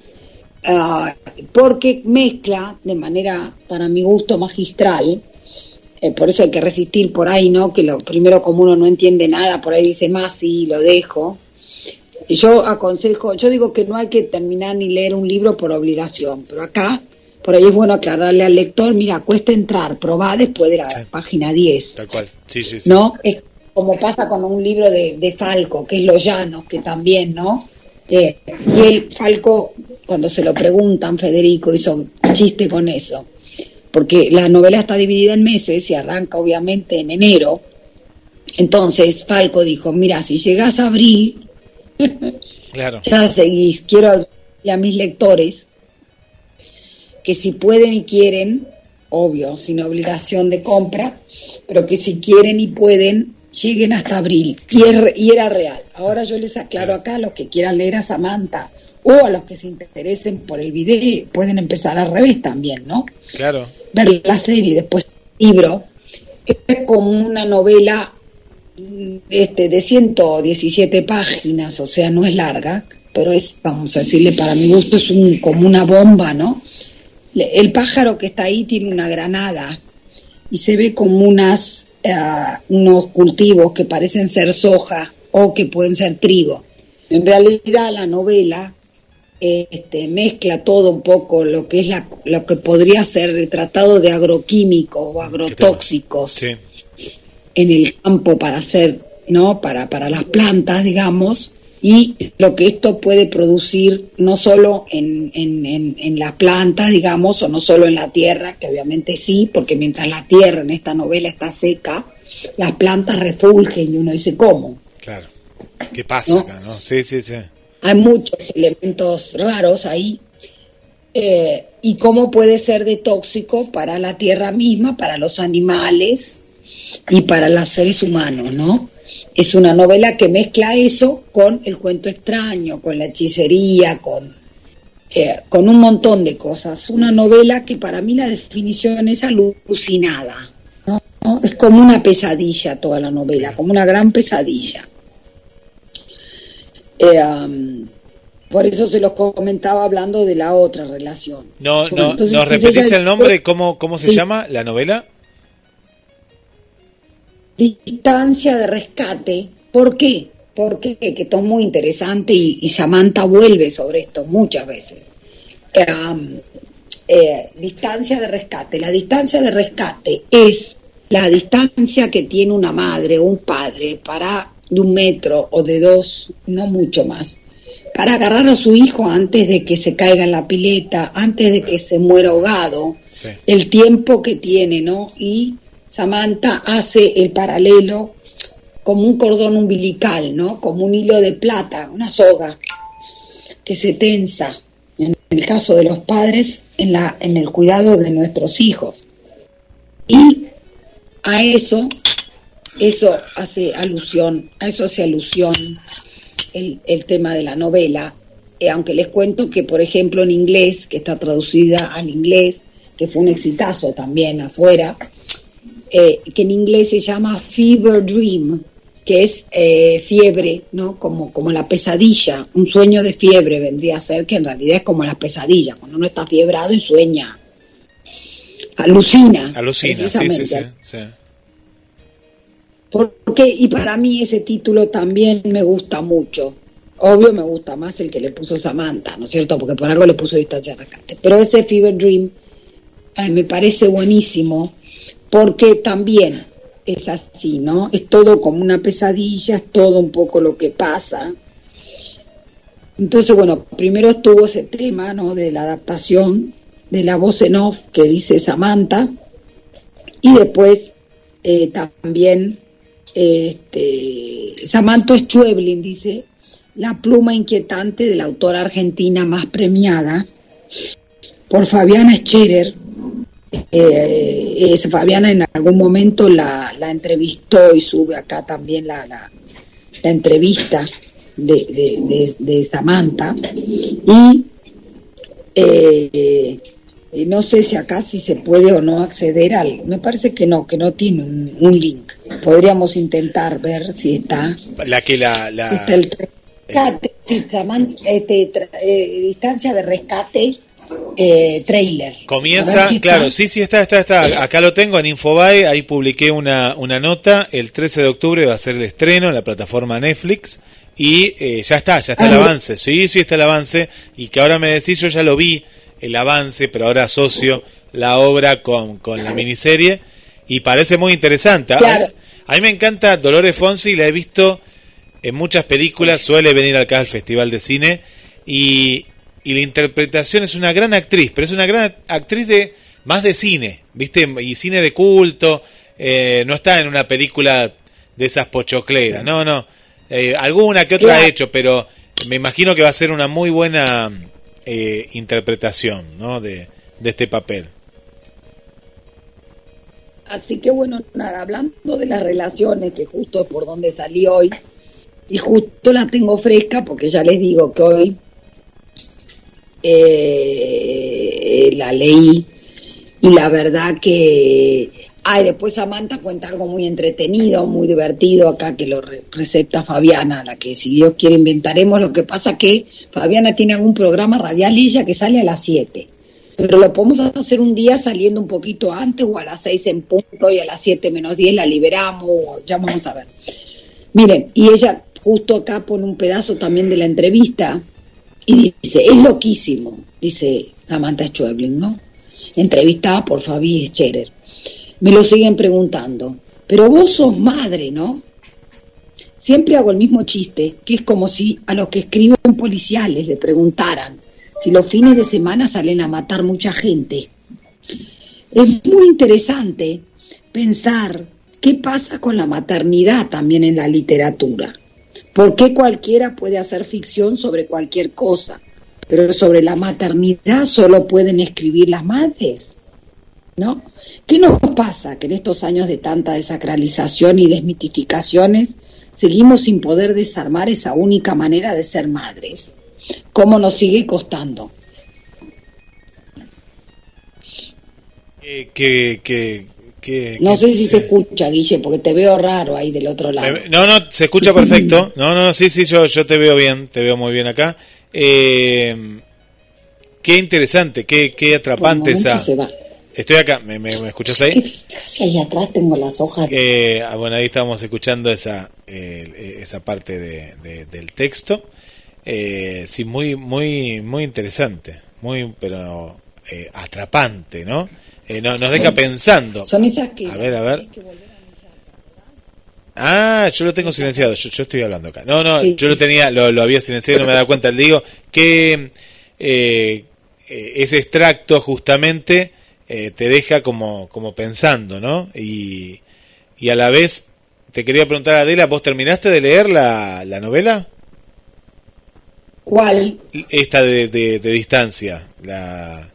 Speaker 4: Ah, porque mezcla de manera, para mi gusto, magistral, eh, por eso hay que resistir por ahí, ¿no? Que lo primero como uno no entiende nada, por ahí dice más, sí, lo dejo. Yo aconsejo, yo digo que no hay que terminar ni leer un libro por obligación, pero acá, por ahí es bueno aclararle al lector, mira, cuesta entrar, probá después de la
Speaker 3: Sí.
Speaker 4: página 10,
Speaker 3: Tal cual. Sí, sí, sí.
Speaker 4: ¿no? Es como pasa con un libro de, de Falco, que es Los Llanos, que también, ¿no? Eh, y el Falco, cuando se lo preguntan, Federico hizo chiste con eso, porque la novela está dividida en meses y arranca obviamente en enero. Entonces Falco dijo, mira, si llegas a abril,
Speaker 3: Claro.
Speaker 4: ya seguís. Quiero a mis lectores que si pueden y quieren, obvio, sin obligación de compra, pero que si quieren y pueden, lleguen hasta abril. Y, es re- y era real. Ahora yo les aclaro acá a los que quieran leer a Samantha o a los que se interesen por el video, pueden empezar al revés también, ¿no?
Speaker 3: Claro.
Speaker 4: ver la serie después el libro, es como una novela este, de 117 páginas, o sea, no es larga, pero es, vamos a decirle, para mi gusto es un, como una bomba, ¿no? Le- El pájaro que está ahí tiene una granada y se ve como unas, ah, unos cultivos que parecen ser soja o que pueden ser trigo. En realidad la novela este, mezcla todo un poco lo que es la, lo que podría ser el tratado de agroquímicos o agrotóxicos
Speaker 3: Sí.
Speaker 4: En el campo para hacer, ¿no? Para, para las plantas, digamos, y lo que esto puede producir no solo en, en, en, en las plantas, digamos, o no solo en la tierra, que obviamente sí, porque mientras la tierra en esta novela está seca, las plantas refulgen y uno dice, ¿cómo?
Speaker 3: Claro. ¿Qué pasa
Speaker 4: ¿No?
Speaker 3: acá, no? Sí, sí, sí.
Speaker 4: hay muchos elementos raros ahí. eh, y cómo puede ser de tóxico para la tierra misma, para los animales y para los seres humanos, ¿no? Es una novela que mezcla eso con el cuento extraño, con la hechicería, con, eh, con un montón de cosas. Una novela que para mí la definición es alucinada, ¿no? ¿No? Es como una pesadilla toda la novela, como una gran pesadilla. Eh, um, por eso se los comentaba hablando de la otra relación.
Speaker 3: No, no,
Speaker 4: entonces,
Speaker 3: ¿Nos repetís el nombre? ¿Cómo, cómo se
Speaker 4: Sí.
Speaker 3: llama la novela?
Speaker 4: Distancia de rescate. ¿Por qué? Porque que esto es muy interesante y, y Samantha vuelve sobre esto muchas veces. Eh, distancia de rescate. La distancia de rescate es la distancia que tiene una madre o un padre para de un metro o de dos, no mucho más, para agarrar a su hijo antes de que se caiga en la pileta, antes de que se muera ahogado,
Speaker 3: Sí.
Speaker 4: el tiempo que tiene, ¿no? Y Samantha hace el paralelo como un cordón umbilical, ¿no? Como un hilo de plata, una soga que se tensa, en el caso de los padres, en, la, en el cuidado de nuestros hijos. Y a eso, eso hace alusión, a eso hace alusión el, el tema de la novela, Eh, aunque les cuento que, por ejemplo, en inglés, que está traducida al inglés, que fue un exitazo también afuera, eh, que en inglés se llama Fever Dream, que es eh, fiebre, ¿no? Como, como la pesadilla, un sueño de fiebre vendría a ser, que en realidad es como la pesadilla, cuando uno está fiebrado y sueña, alucina.
Speaker 3: Alucina, sí, sí, sí.
Speaker 4: Porque, y para mí ese título también me gusta mucho. Obvio me gusta más el que le puso Samantha, ¿no es cierto? Porque por algo le puso Distancia de Rescate. Pero ese Fever Dream ay, me parece buenísimo porque también es así, ¿no? Es todo como una pesadilla, es todo un poco lo que pasa. Entonces, bueno, primero estuvo ese tema, ¿no? De la adaptación de la voz en off que dice Samantha y después eh, también este, Samantha Schweblin dice la pluma inquietante de la autora argentina más premiada por Fabiana Scherer. Eh, es- Fabiana en algún momento la, la entrevistó y sube acá también la, la, la entrevista de, de, de- de Samantha. Y eh, eh, no sé si acá si se puede o no acceder al... Me parece que no, que no tiene un, un link. Podríamos intentar ver si está.
Speaker 3: La que la... la
Speaker 4: Está el rescate, sí, Saman- este, tra- eh, distancia de rescate eh, trailer.
Speaker 3: Comienza, claro, sí, sí, está, está, está. Acá lo tengo en Infobae, ahí publiqué una, una nota. El 13 de octubre va a ser el estreno en la plataforma Netflix. Y eh, ya está, ya está
Speaker 4: Ah,
Speaker 3: el
Speaker 4: bien.
Speaker 3: avance. Sí, sí está el avance. Y que ahora me decís, yo ya lo vi, el avance, pero ahora asocio la obra con, con la miniserie. Y parece muy interesante. A-
Speaker 4: Claro.
Speaker 3: A, mí me encanta Dolores Fonsi, la he visto en muchas películas, suele venir acá al Festival de Cine. Y, y la interpretación es una gran actriz, pero es una gran actriz de más de cine, ¿viste? Y cine de culto, eh, no está en una película de esas pochocleras, no, no. Eh, alguna que otra
Speaker 4: Claro.
Speaker 3: ha hecho, pero me imagino que va a ser una muy buena eh, interpretación, ¿no? De, de este papel.
Speaker 4: Así que bueno, nada, hablando de las relaciones, que justo es por donde salí hoy, y justo la tengo fresca porque ya les digo que hoy eh, la leí y la verdad que... Ay, después Samantha cuenta algo muy entretenido, muy divertido acá que lo re- recepta Fabiana, la que si Dios quiere inventaremos. Lo que pasa que Fabiana tiene algún programa radial ella que sale a las 7 pero lo podemos hacer un día saliendo un poquito antes o a las 6 en punto y a las 7 menos 10 la liberamos, ya vamos a ver. Miren, y ella justo acá pone un pedazo también de la entrevista Y dice, es loquísimo, dice Samantha Schweblin, ¿no? Entrevistada por Fabi Scherer. Me lo siguen preguntando, pero vos sos madre, ¿no? Siempre hago el mismo chiste, que es como si a los que escriben policiales le preguntaran si los fines de semana salen a matar mucha gente. Es muy interesante pensar qué pasa con la maternidad también en la literatura. ¿Por qué cualquiera puede hacer ficción sobre cualquier cosa? Pero sobre la maternidad solo pueden escribir las madres. ¿No? ¿Qué nos pasa que en estos años de tanta desacralización y desmitificaciones seguimos sin poder desarmar esa única manera de ser madres? ¿Cómo nos sigue costando?
Speaker 3: Eh, que, que, que,
Speaker 4: No
Speaker 3: que-
Speaker 4: sé si se escucha, Guille, porque te veo raro ahí del otro lado.
Speaker 3: No, no, se escucha perfecto. [laughs] No, no, no, sí, sí, yo, yo te veo bien, te veo muy bien acá. Eh, qué interesante, qué, qué atrapante esa.
Speaker 4: se va.
Speaker 3: Estoy acá, ¿me, me, me escuchas
Speaker 4: ¿Qué
Speaker 3: ahí?
Speaker 4: fijas ahí atrás tengo las hojas?
Speaker 3: Eh, ah, bueno, ahí estábamos escuchando esa, eh, esa parte de, de- del texto. Eh, sí, muy, muy, muy interesante, muy, pero eh, atrapante, ¿no? Eh, no- nos deja pensando.
Speaker 4: Son esas que...
Speaker 3: A ver, a ver. Ah, yo lo tengo silenciado, yo, yo estoy hablando acá. No, no,
Speaker 4: Sí.
Speaker 3: yo lo tenía, lo, lo había silenciado y no me daba cuenta. Le digo que eh, eh, ese extracto justamente eh, te deja como, como pensando, ¿no? Y, y a la vez te quería preguntar, Adela, ¿vos terminaste de leer la, la novela?
Speaker 4: ¿Cuál?
Speaker 3: Esta de, de, de distancia, la...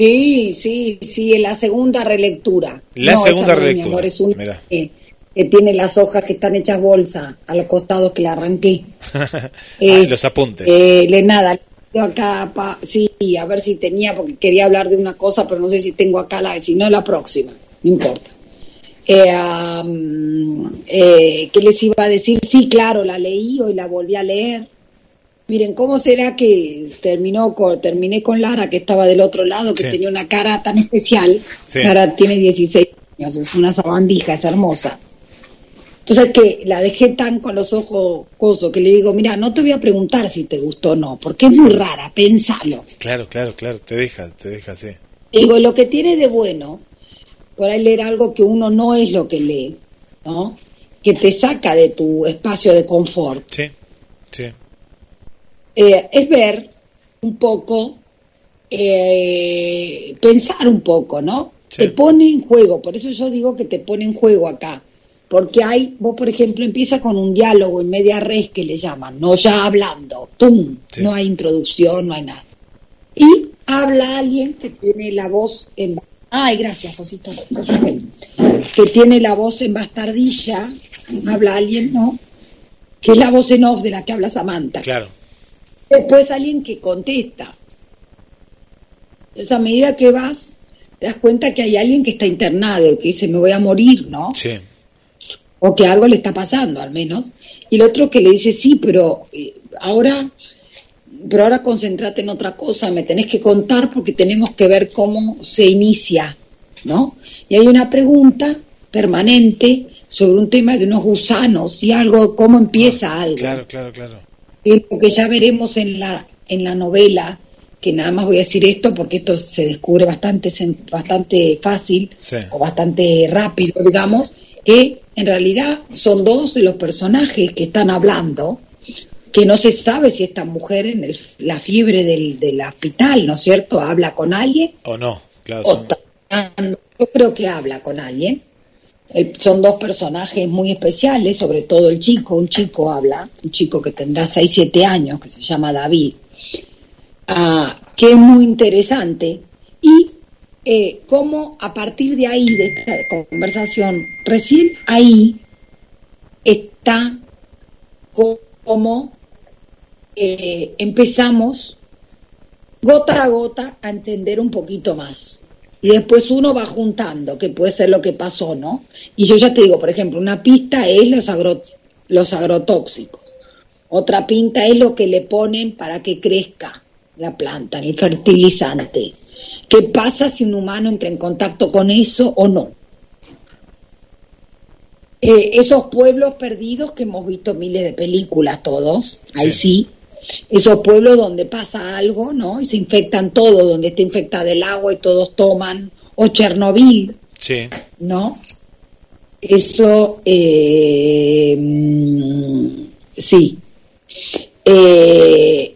Speaker 4: Sí, sí, sí, en la segunda relectura.
Speaker 3: La
Speaker 4: No,
Speaker 3: segunda
Speaker 4: no, mi
Speaker 3: relectura,
Speaker 4: amor, es una que, que tiene las hojas que están hechas bolsa a los costados que la arranqué. [laughs]
Speaker 3: Ah,
Speaker 4: Eh,
Speaker 3: los apuntes.
Speaker 4: Eh, le nada, yo acá, pa- sí, a ver si tenía, porque quería hablar de una cosa, pero no sé si tengo acá la, si no la próxima, no importa. Eh, eh, ¿Qué les iba a decir? Sí, claro, la leí, hoy la volví a leer. Miren, ¿cómo será que terminó con, terminé con Lara, que estaba del otro lado, que
Speaker 3: Sí.
Speaker 4: tenía una cara tan especial?
Speaker 3: Sí.
Speaker 4: Lara tiene 16 años, es una sabandija, es hermosa. Entonces que la dejé tan con los ojos coso que le digo, mira, no te voy a preguntar si te gustó o no, porque es muy rara, pensalo.
Speaker 3: Claro, claro, claro, te deja, te deja así.
Speaker 4: Digo, lo que tiene de bueno, por ahí leer algo que uno no es lo que lee, ¿no? Que te saca de tu espacio de confort,
Speaker 3: Sí, sí.
Speaker 4: Eh, es ver un poco, eh, pensar un poco, ¿no?
Speaker 3: Sí.
Speaker 4: Te pone en juego, por eso yo digo que te pone en juego acá. Porque hay, vos por ejemplo, empieza con un diálogo en media res que le llaman, no ya hablando, ¡tum!
Speaker 3: Sí.
Speaker 4: No hay introducción, no hay nada. Y habla alguien que tiene la voz en... Ay, gracias, Osito. Que tiene la voz en bastardilla, habla alguien, ¿no? Que es la voz en off de la que habla Samantha.
Speaker 3: Claro.
Speaker 4: Después alguien que contesta. Entonces, a medida que vas, te das cuenta que hay alguien que está internado, que dice, me voy a morir, ¿no?
Speaker 3: Sí,
Speaker 4: O que algo le está pasando, al menos. Y el otro que le dice, sí, pero eh, ahora, pero ahora concéntrate en otra cosa, me tenés que contar porque tenemos que ver cómo se inicia, ¿no? Y hay una pregunta permanente sobre un tema de unos gusanos y algo, cómo empieza algo
Speaker 3: claro, claro, claro.
Speaker 4: Lo que ya veremos en la en la novela que nada más voy a decir esto porque esto se descubre bastante bastante fácil
Speaker 3: Sí.
Speaker 4: o bastante rápido digamos que en realidad son dos de los personajes que están hablando que no se sabe si esta mujer en el- la fiebre del, del hospital no es cierto habla con alguien
Speaker 3: O no, claro.
Speaker 4: o
Speaker 3: son-
Speaker 4: yo creo que habla con alguien Eh, son dos personajes muy especiales, sobre todo el chico, un chico habla, un chico que tendrá 6, 7 años, que se llama David, ah, que es muy interesante, y eh, cómo a partir de ahí, de esta conversación, recién ahí está como eh, empezamos gota a gota a entender un poquito más. Y después uno va juntando, que puede ser lo que pasó, ¿no? Y yo ya te digo, por ejemplo, una pista es los, agro- los agrotóxicos. Otra pinta es lo que le ponen para que crezca la planta, el fertilizante. ¿Qué pasa si un humano entra en contacto con eso o no? Eh, esos pueblos perdidos que hemos visto miles de películas todos, ahí sí, esos pueblos donde pasa algo, ¿no? Y se infectan todos, donde está infectada el agua y todos toman, o Chernobyl,
Speaker 3: Sí.
Speaker 4: ¿no? Eso, eh, mm, sí. Eh,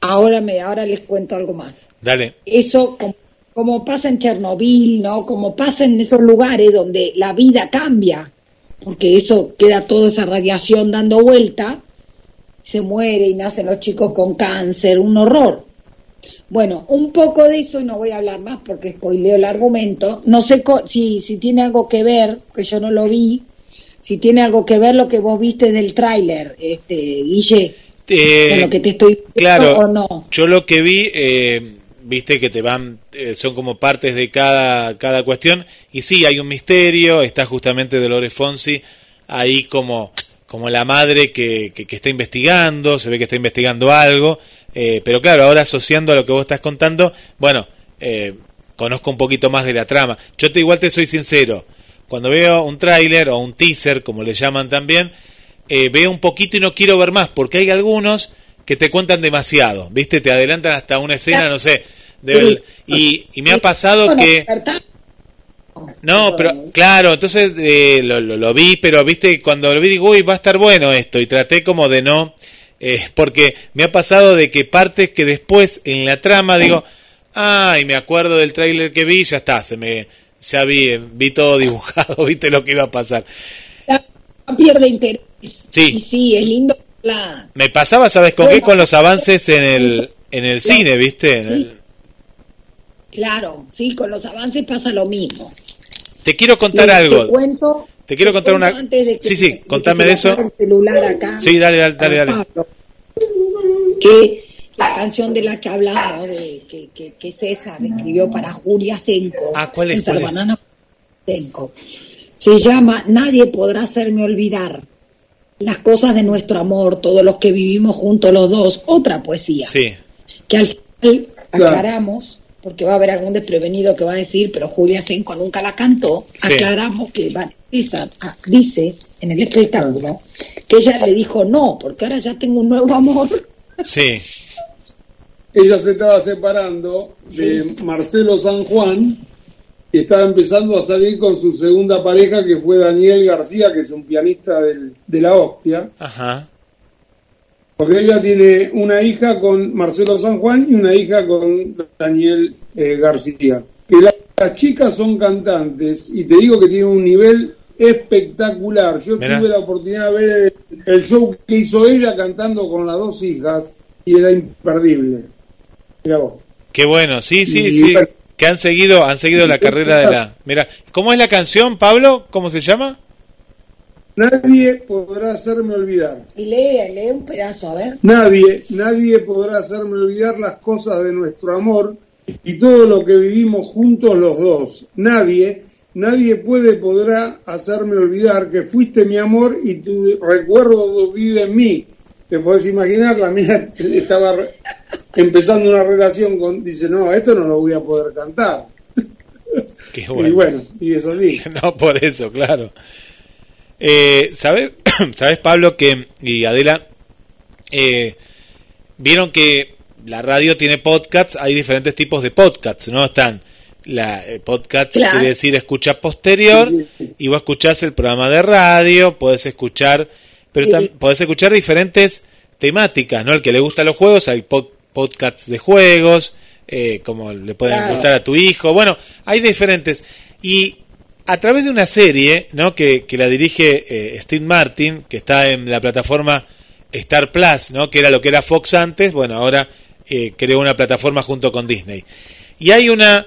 Speaker 4: ahora, me, ahora les cuento algo más.
Speaker 3: Dale.
Speaker 4: Eso, como, como pasa en Chernobyl, ¿no? Como pasa en esos lugares donde la vida cambia, porque eso queda toda esa radiación dando vuelta, se muere y nacen los chicos con cáncer, un horror. Bueno, un poco de eso, y no voy a hablar más porque spoileo el argumento. No sé co- si, si tiene algo que ver, que yo no lo vi, si tiene algo que ver lo que vos viste del tráiler, este, Guille,
Speaker 3: Eh,
Speaker 4: con lo que te estoy diciendo
Speaker 3: Claro,
Speaker 4: o no.
Speaker 3: yo lo que vi, eh, viste que te van, eh, son como partes de cada, cada cuestión, y sí, hay un misterio, está justamente Dolores Fonsi ahí como, como la madre que, que, que está investigando, se ve que está investigando algo, eh, pero claro, ahora asociando a lo que vos estás contando, bueno, eh, conozco un poquito más de la trama. Yo te igual te soy sincero, cuando veo un tráiler o un teaser, como le llaman también, eh, veo un poquito y no quiero ver más, porque hay algunos que te cuentan demasiado, ¿viste? Te adelantan hasta una escena, no sé. del- y, y me ha pasado que... No, pero claro, entonces eh, lo, lo, lo vi, pero viste, cuando lo vi digo, uy, va a estar bueno esto, y traté como de no, eh, porque me ha pasado de que partes que después en la trama digo, ay, me acuerdo del tráiler que vi, ya está, se me, ya vi, vi todo dibujado, [laughs] viste lo que iba a pasar.
Speaker 4: No pierde interés.
Speaker 3: Sí.
Speaker 4: Y sí, es lindo. La...
Speaker 3: Me pasaba, ¿sabes con qué?
Speaker 4: Bueno.
Speaker 3: Con los avances en el, en el cine, viste, En el-
Speaker 4: Claro, sí, con los avances pasa lo mismo.
Speaker 3: Te quiero contar algo.
Speaker 4: Te cuento,
Speaker 3: Te quiero contar una-
Speaker 4: antes de que
Speaker 3: Sí, sí,
Speaker 4: de que
Speaker 3: contame
Speaker 4: se
Speaker 3: de eso.
Speaker 4: el celular acá.
Speaker 3: Sí, dale, dale, dale, dale.
Speaker 4: Pablo, que la canción de la que hablamos, de, que, que, que César escribió para Julia Senco,
Speaker 3: Ah, ¿cuál es?
Speaker 4: César
Speaker 3: ¿Cuál es?
Speaker 4: Banana Senco, se llama Nadie podrá hacerme olvidar las cosas de nuestro amor, todos los que vivimos juntos los dos, otra poesía
Speaker 3: Sí,
Speaker 4: que al final aclaramos, porque va a haber algún desprevenido que va a decir, pero Julia Senco nunca la cantó,
Speaker 3: Sí.
Speaker 4: aclaramos que Vanessa ah, dice en el espectáculo que ella le dijo no, porque ahora ya tengo un nuevo amor.
Speaker 3: sí,
Speaker 5: Ella se estaba separando de Marcelo San Juan y estaba empezando a salir con su segunda pareja que fue Daniel García, que es un pianista del- de la hostia.
Speaker 3: ajá,
Speaker 5: Porque ella tiene una hija con Marcelo San Juan y una hija con Daniel eh, García. Que la- las chicas son cantantes y te digo que tienen un nivel espectacular. Yo
Speaker 3: Mirá.
Speaker 5: tuve la oportunidad de ver el, el show que hizo ella cantando con las dos hijas y era imperdible. Mira vos.
Speaker 3: qué bueno, sí, sí,
Speaker 5: Y
Speaker 3: sí,
Speaker 5: bueno.
Speaker 3: que han seguido, han seguido la carrera de la... Mira, ¿cómo es la canción, Pablo? ¿Cómo se llama?
Speaker 5: Nadie podrá hacerme olvidar.
Speaker 4: Y lee, lee un pedazo, a ver.
Speaker 5: Nadie, nadie podrá hacerme olvidar las cosas de nuestro amor y todo lo que vivimos juntos los dos. Nadie, nadie puede podrá hacerme olvidar que fuiste mi amor y tu recuerdo vive en mí. Te podés imaginar, la mía [laughs] estaba empezando una relación con, dice, no, esto no lo voy a poder cantar.
Speaker 3: Qué [laughs]
Speaker 5: Y
Speaker 3: bueno.
Speaker 5: bueno, y es así. [laughs]
Speaker 3: No, por eso, claro. Eh, ¿Sabes, [coughs] ¿Sabes, Pablo, que, y Adela, eh, vieron que la radio tiene podcasts, hay diferentes tipos de podcasts, ¿no? Están la eh, podcasts,
Speaker 4: Claro.
Speaker 3: quiere decir escucha posterior, y vos escuchás el programa de radio, podés escuchar, pero
Speaker 4: Sí.
Speaker 3: podés escuchar diferentes temáticas, ¿no? El que le gusta los juegos, hay pod- podcasts de juegos, eh, como le pueden
Speaker 4: Claro.
Speaker 3: gustar a tu hijo, bueno, hay diferentes. Y a través de una serie, ¿no? Que, que la dirige eh, Steve Martin, que está en la plataforma Star Plus, ¿no? Que era lo que era Fox antes, bueno, ahora eh, creó una plataforma junto con Disney. Y hay una...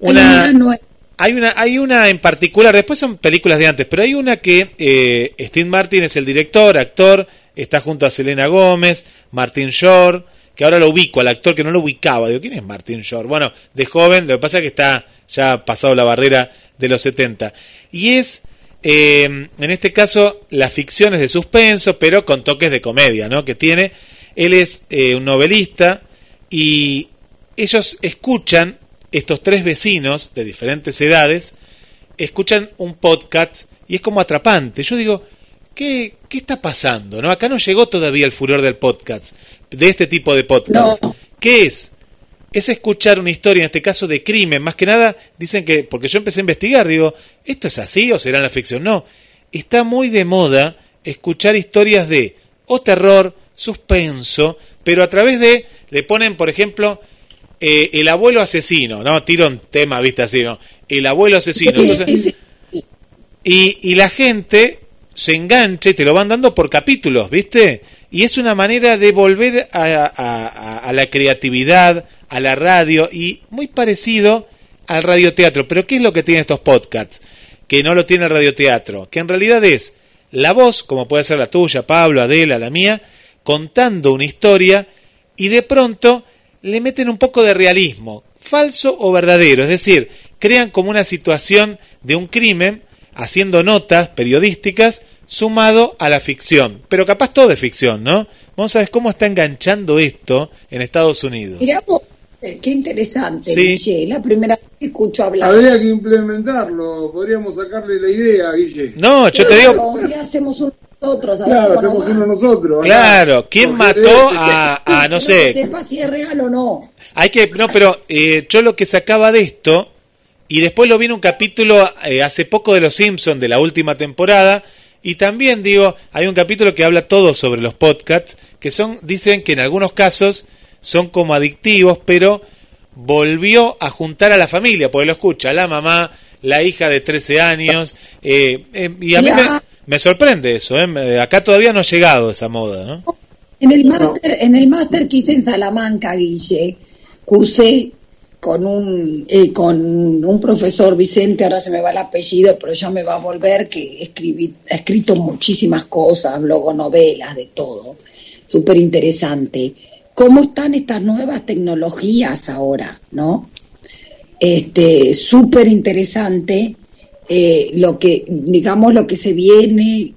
Speaker 3: una
Speaker 4: Hay una nue-
Speaker 3: hay una, hay una en particular, después son películas de antes, pero hay una que eh, Steve Martin es el director, actor, está junto a Selena Gómez, Martin Shore, que ahora lo ubico, al actor que no lo ubicaba, digo, ¿quién es Martin Shore? Bueno, de joven, lo que pasa es que está ya pasado la barrera de los 70. Y es, eh, en este caso, las ficciones de suspenso, pero con toques de comedia, ¿no? Que tiene. Él es eh, un novelista y ellos escuchan, estos tres vecinos de diferentes edades, escuchan un podcast y es como atrapante. Yo digo, ¿qué, ¿qué está pasando? ¿no? Acá no llegó todavía el furor del podcast, de este tipo de podcast.
Speaker 4: No.
Speaker 3: ¿Qué es? Es escuchar una historia, en este caso de crimen. Más que nada, dicen que, porque yo empecé a investigar, digo, ¿esto es así o será en la ficción? No, está muy de moda escuchar historias de o terror, suspenso, pero a través de, le ponen, por ejemplo, eh, el abuelo asesino, ¿no? Tiro un tema, viste así, ¿no? El abuelo asesino. Entonces, y, y la gente se engancha y te lo van dando por capítulos, ¿viste? Y es una manera de volver a, a- a- la creatividad, a la radio, y muy parecido al radioteatro. Pero ¿qué es lo que tiene estos podcasts? Que no lo tiene el radioteatro. Que en realidad es la voz, como puede ser la tuya, Pablo, Adela, la mía, contando una historia y de pronto le meten un poco de realismo, falso o verdadero, es decir, crean como una situación de un crimen haciendo notas periodísticas sumado a la ficción, pero capaz todo es ficción, ¿no? Vamos a ver cómo está enganchando esto en Estados Unidos.
Speaker 4: Mirá vos, eh, qué interesante,
Speaker 3: Sí.
Speaker 4: Guille, la primera vez que escucho hablar.
Speaker 5: Habría que implementarlo, podríamos sacarle la idea, Guille.
Speaker 3: No, yo te digo,
Speaker 4: Claro, ya hacemos un nosotros.
Speaker 5: Claro, hacemos uno nosotros.
Speaker 3: claro, ¿quién
Speaker 5: Porque
Speaker 3: mató a, a no [laughs] sé,
Speaker 4: sepa si es real o no.
Speaker 3: Hay que, no, pero eh, yo lo que sacaba de esto, y después lo vi en un capítulo eh, hace poco de Los Simpsons, de la última temporada, y también digo, hay un capítulo que habla todo sobre los podcasts, que son, dicen que en algunos casos son como adictivos, pero volvió a juntar a la familia, porque lo escucha la mamá, la hija de 13 años, eh, eh, y a mí me, sorprende eso, ¿eh? Acá todavía no ha llegado esa moda, ¿no?
Speaker 4: En el máster, en el máster que hice en Salamanca, Guille, cursé con un eh, con un profesor Vicente, ahora se me va el apellido, pero ya me va a volver que escribí, ha escrito muchísimas cosas, novelas, de todo. Súper interesante. ¿Cómo están estas nuevas tecnologías ahora, no? Este, súper interesante eh, lo que, digamos, lo que se viene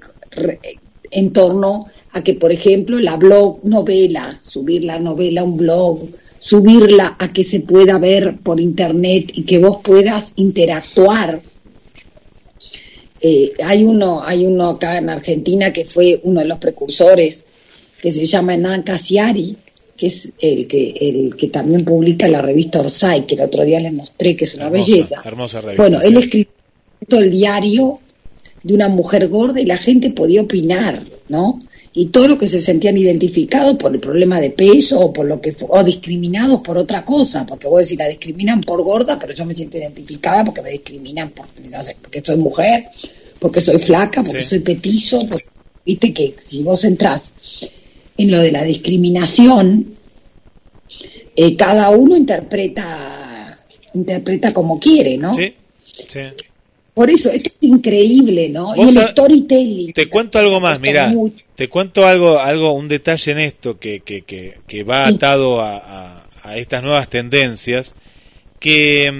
Speaker 4: en torno a que, por ejemplo, la blog novela, subir la novela a un blog, subirla a que se pueda ver por internet y que vos puedas interactuar. Eh, hay uno, hay uno acá en Argentina que fue uno de los precursores, que se llama Hernán Casiari, que es el que, el que también publica la revista Orsay, que el otro día les mostré, que es una
Speaker 3: Hermosa,
Speaker 4: belleza.
Speaker 3: hermosa revista,
Speaker 4: Bueno,
Speaker 3: sí.
Speaker 4: él escribió el diario de una mujer gorda y la gente podía opinar, ¿no? Y todo lo que se sentían identificados por el problema de peso o por lo que o discriminados por otra cosa, porque vos decís la discriminan por gorda, pero yo me siento identificada porque me discriminan por, no sé, porque soy mujer, porque soy flaca, porque
Speaker 3: Sí.
Speaker 4: soy petizo, porque- viste que si vos entrás en lo de la discriminación, eh, cada uno interpreta interpreta como quiere, ¿no?
Speaker 3: Sí, sí.
Speaker 4: Por eso, esto es increíble, ¿no? Y el storytelling.
Speaker 3: Te cuento algo más, mira, te cuento algo, algo, un detalle en esto que, que, que, que va
Speaker 4: Sí.
Speaker 3: atado a, a- a estas nuevas tendencias, que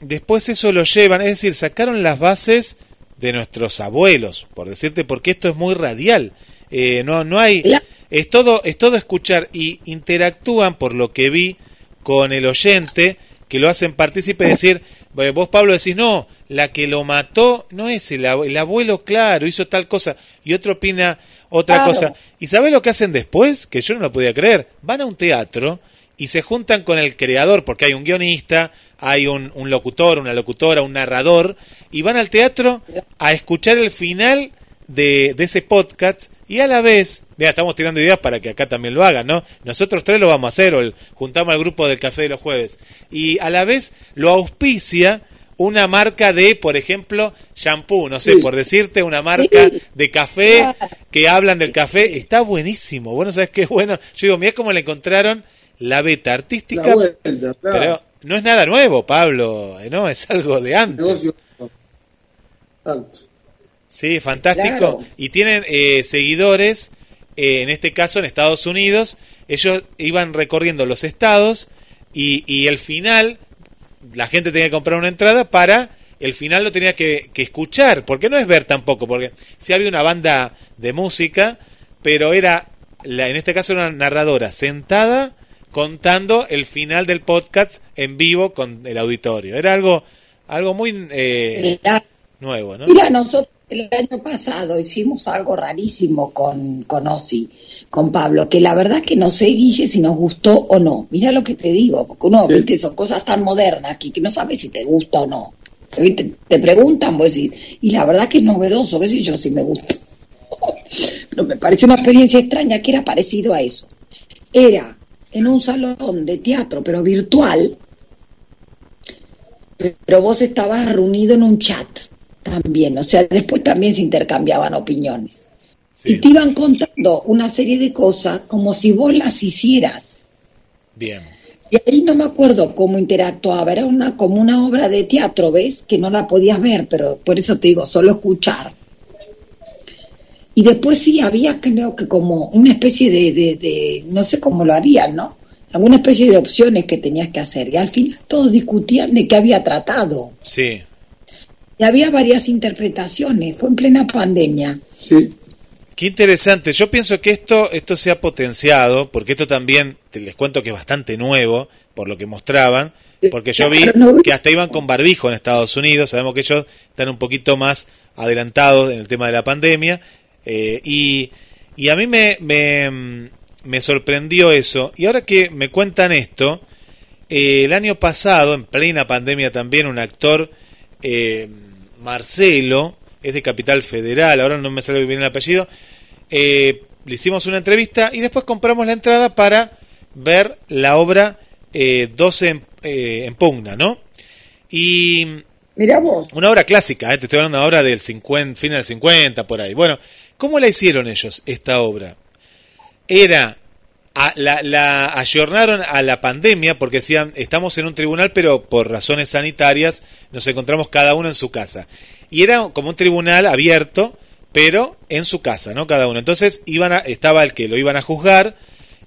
Speaker 3: mm, después eso lo llevan, es decir, sacaron las bases de nuestros abuelos, por decirte, porque esto es muy radial, Eh, no, no hay, es todo, es todo escuchar y interactúan por lo que vi con el oyente, que lo hacen partícipe de decir, bueno, vos Pablo decís, no, la que lo mató no es el, abue- el abuelo, claro, hizo tal cosa, y otro opina otra
Speaker 4: Claro.
Speaker 3: cosa. ¿Y sabés lo que hacen después? Que yo no lo podía creer. Van a un teatro y se juntan con el creador, porque hay un guionista, hay un, un locutor, una locutora, un narrador, y van al teatro a escuchar el final de, de ese podcast y a la vez, mira, estamos tirando ideas para que acá también lo hagan, ¿no? Nosotros tres lo vamos a hacer, o el- juntamos al grupo del café de los jueves, y a la vez lo auspicia una marca de, por ejemplo, shampoo, no sé,
Speaker 5: Sí.
Speaker 3: por decirte, una marca
Speaker 4: Sí.
Speaker 3: de café que hablan del café, está buenísimo. Bueno, ¿sabes qué? Bueno, yo digo, mira cómo le encontraron la beta artística,
Speaker 5: La vuelta, claro.
Speaker 3: pero no es nada nuevo, Pablo, eh, ¿no? Es algo de antes. Sí, fantástico.
Speaker 4: Claro.
Speaker 3: Y tienen eh, seguidores, eh, en este caso en Estados Unidos, ellos iban recorriendo los estados y, y el final, la gente tenía que comprar una entrada para, el final lo tenía que, que escuchar, porque no es ver tampoco, porque sí había una banda de música, pero era, la, en este caso era una narradora sentada contando el final del podcast en vivo con el auditorio. Era algo, algo muy eh, nuevo, ¿no?
Speaker 4: Mira, nosotros el año pasado hicimos algo rarísimo con, con Ozzy, con Pablo, que la verdad que no sé, Guille, si nos gustó o no. Mira lo que te digo, porque uno, viste, son cosas tan modernas que, que no sabes si te gusta o no. Te, te preguntan, vos decís, y la verdad que es novedoso, qué sé yo, si me gusta. [laughs] Pero me pareció una experiencia extraña que era parecido a eso. Era en un salón de teatro, pero virtual, pero vos estabas reunido en un chat también, o sea, después también se intercambiaban opiniones.
Speaker 3: Sí.
Speaker 4: Y te iban contando una serie de cosas como si vos las hicieras.
Speaker 3: Bien.
Speaker 4: Y ahí no me acuerdo cómo interactuaba, era una como una obra de teatro, ¿ves? Que no la podías ver, pero por eso te digo, solo escuchar. Y después sí había, creo que como una especie de, de, de no sé cómo lo harían, ¿no? Alguna especie de opciones que tenías que hacer. Y al final todos discutían de qué había tratado.
Speaker 3: Sí.
Speaker 4: Y había varias interpretaciones, fue en plena pandemia.
Speaker 5: Sí.
Speaker 3: Qué interesante. Yo pienso que esto, esto se ha potenciado, porque esto también, te les cuento que es bastante nuevo, por lo que mostraban, porque yo vi que hasta iban con barbijo en Estados Unidos, sabemos que ellos están un poquito más adelantados en el tema de la pandemia, eh, y, y a mí me, me, me sorprendió eso. Y ahora que me cuentan esto, eh, el año pasado, en plena pandemia también, un actor, eh, Marcelo, es de Capital Federal, ahora no me sale bien el apellido, eh, le hicimos una entrevista y después compramos la entrada para ver la obra eh, 12 en, eh, en pugna, ¿no? Y
Speaker 4: Mirá vos,
Speaker 3: una obra clásica, ¿eh? te estoy hablando de una obra del 50, fin del 50, por ahí. Bueno, ¿cómo la hicieron ellos, esta obra? Era, a- la, la ayornaron a la pandemia porque decían, estamos en un tribunal, pero por razones sanitarias nos encontramos cada uno en su casa. Y era como un tribunal abierto, pero en su casa, ¿no? Cada uno. Entonces iban a- estaba el que lo iban a juzgar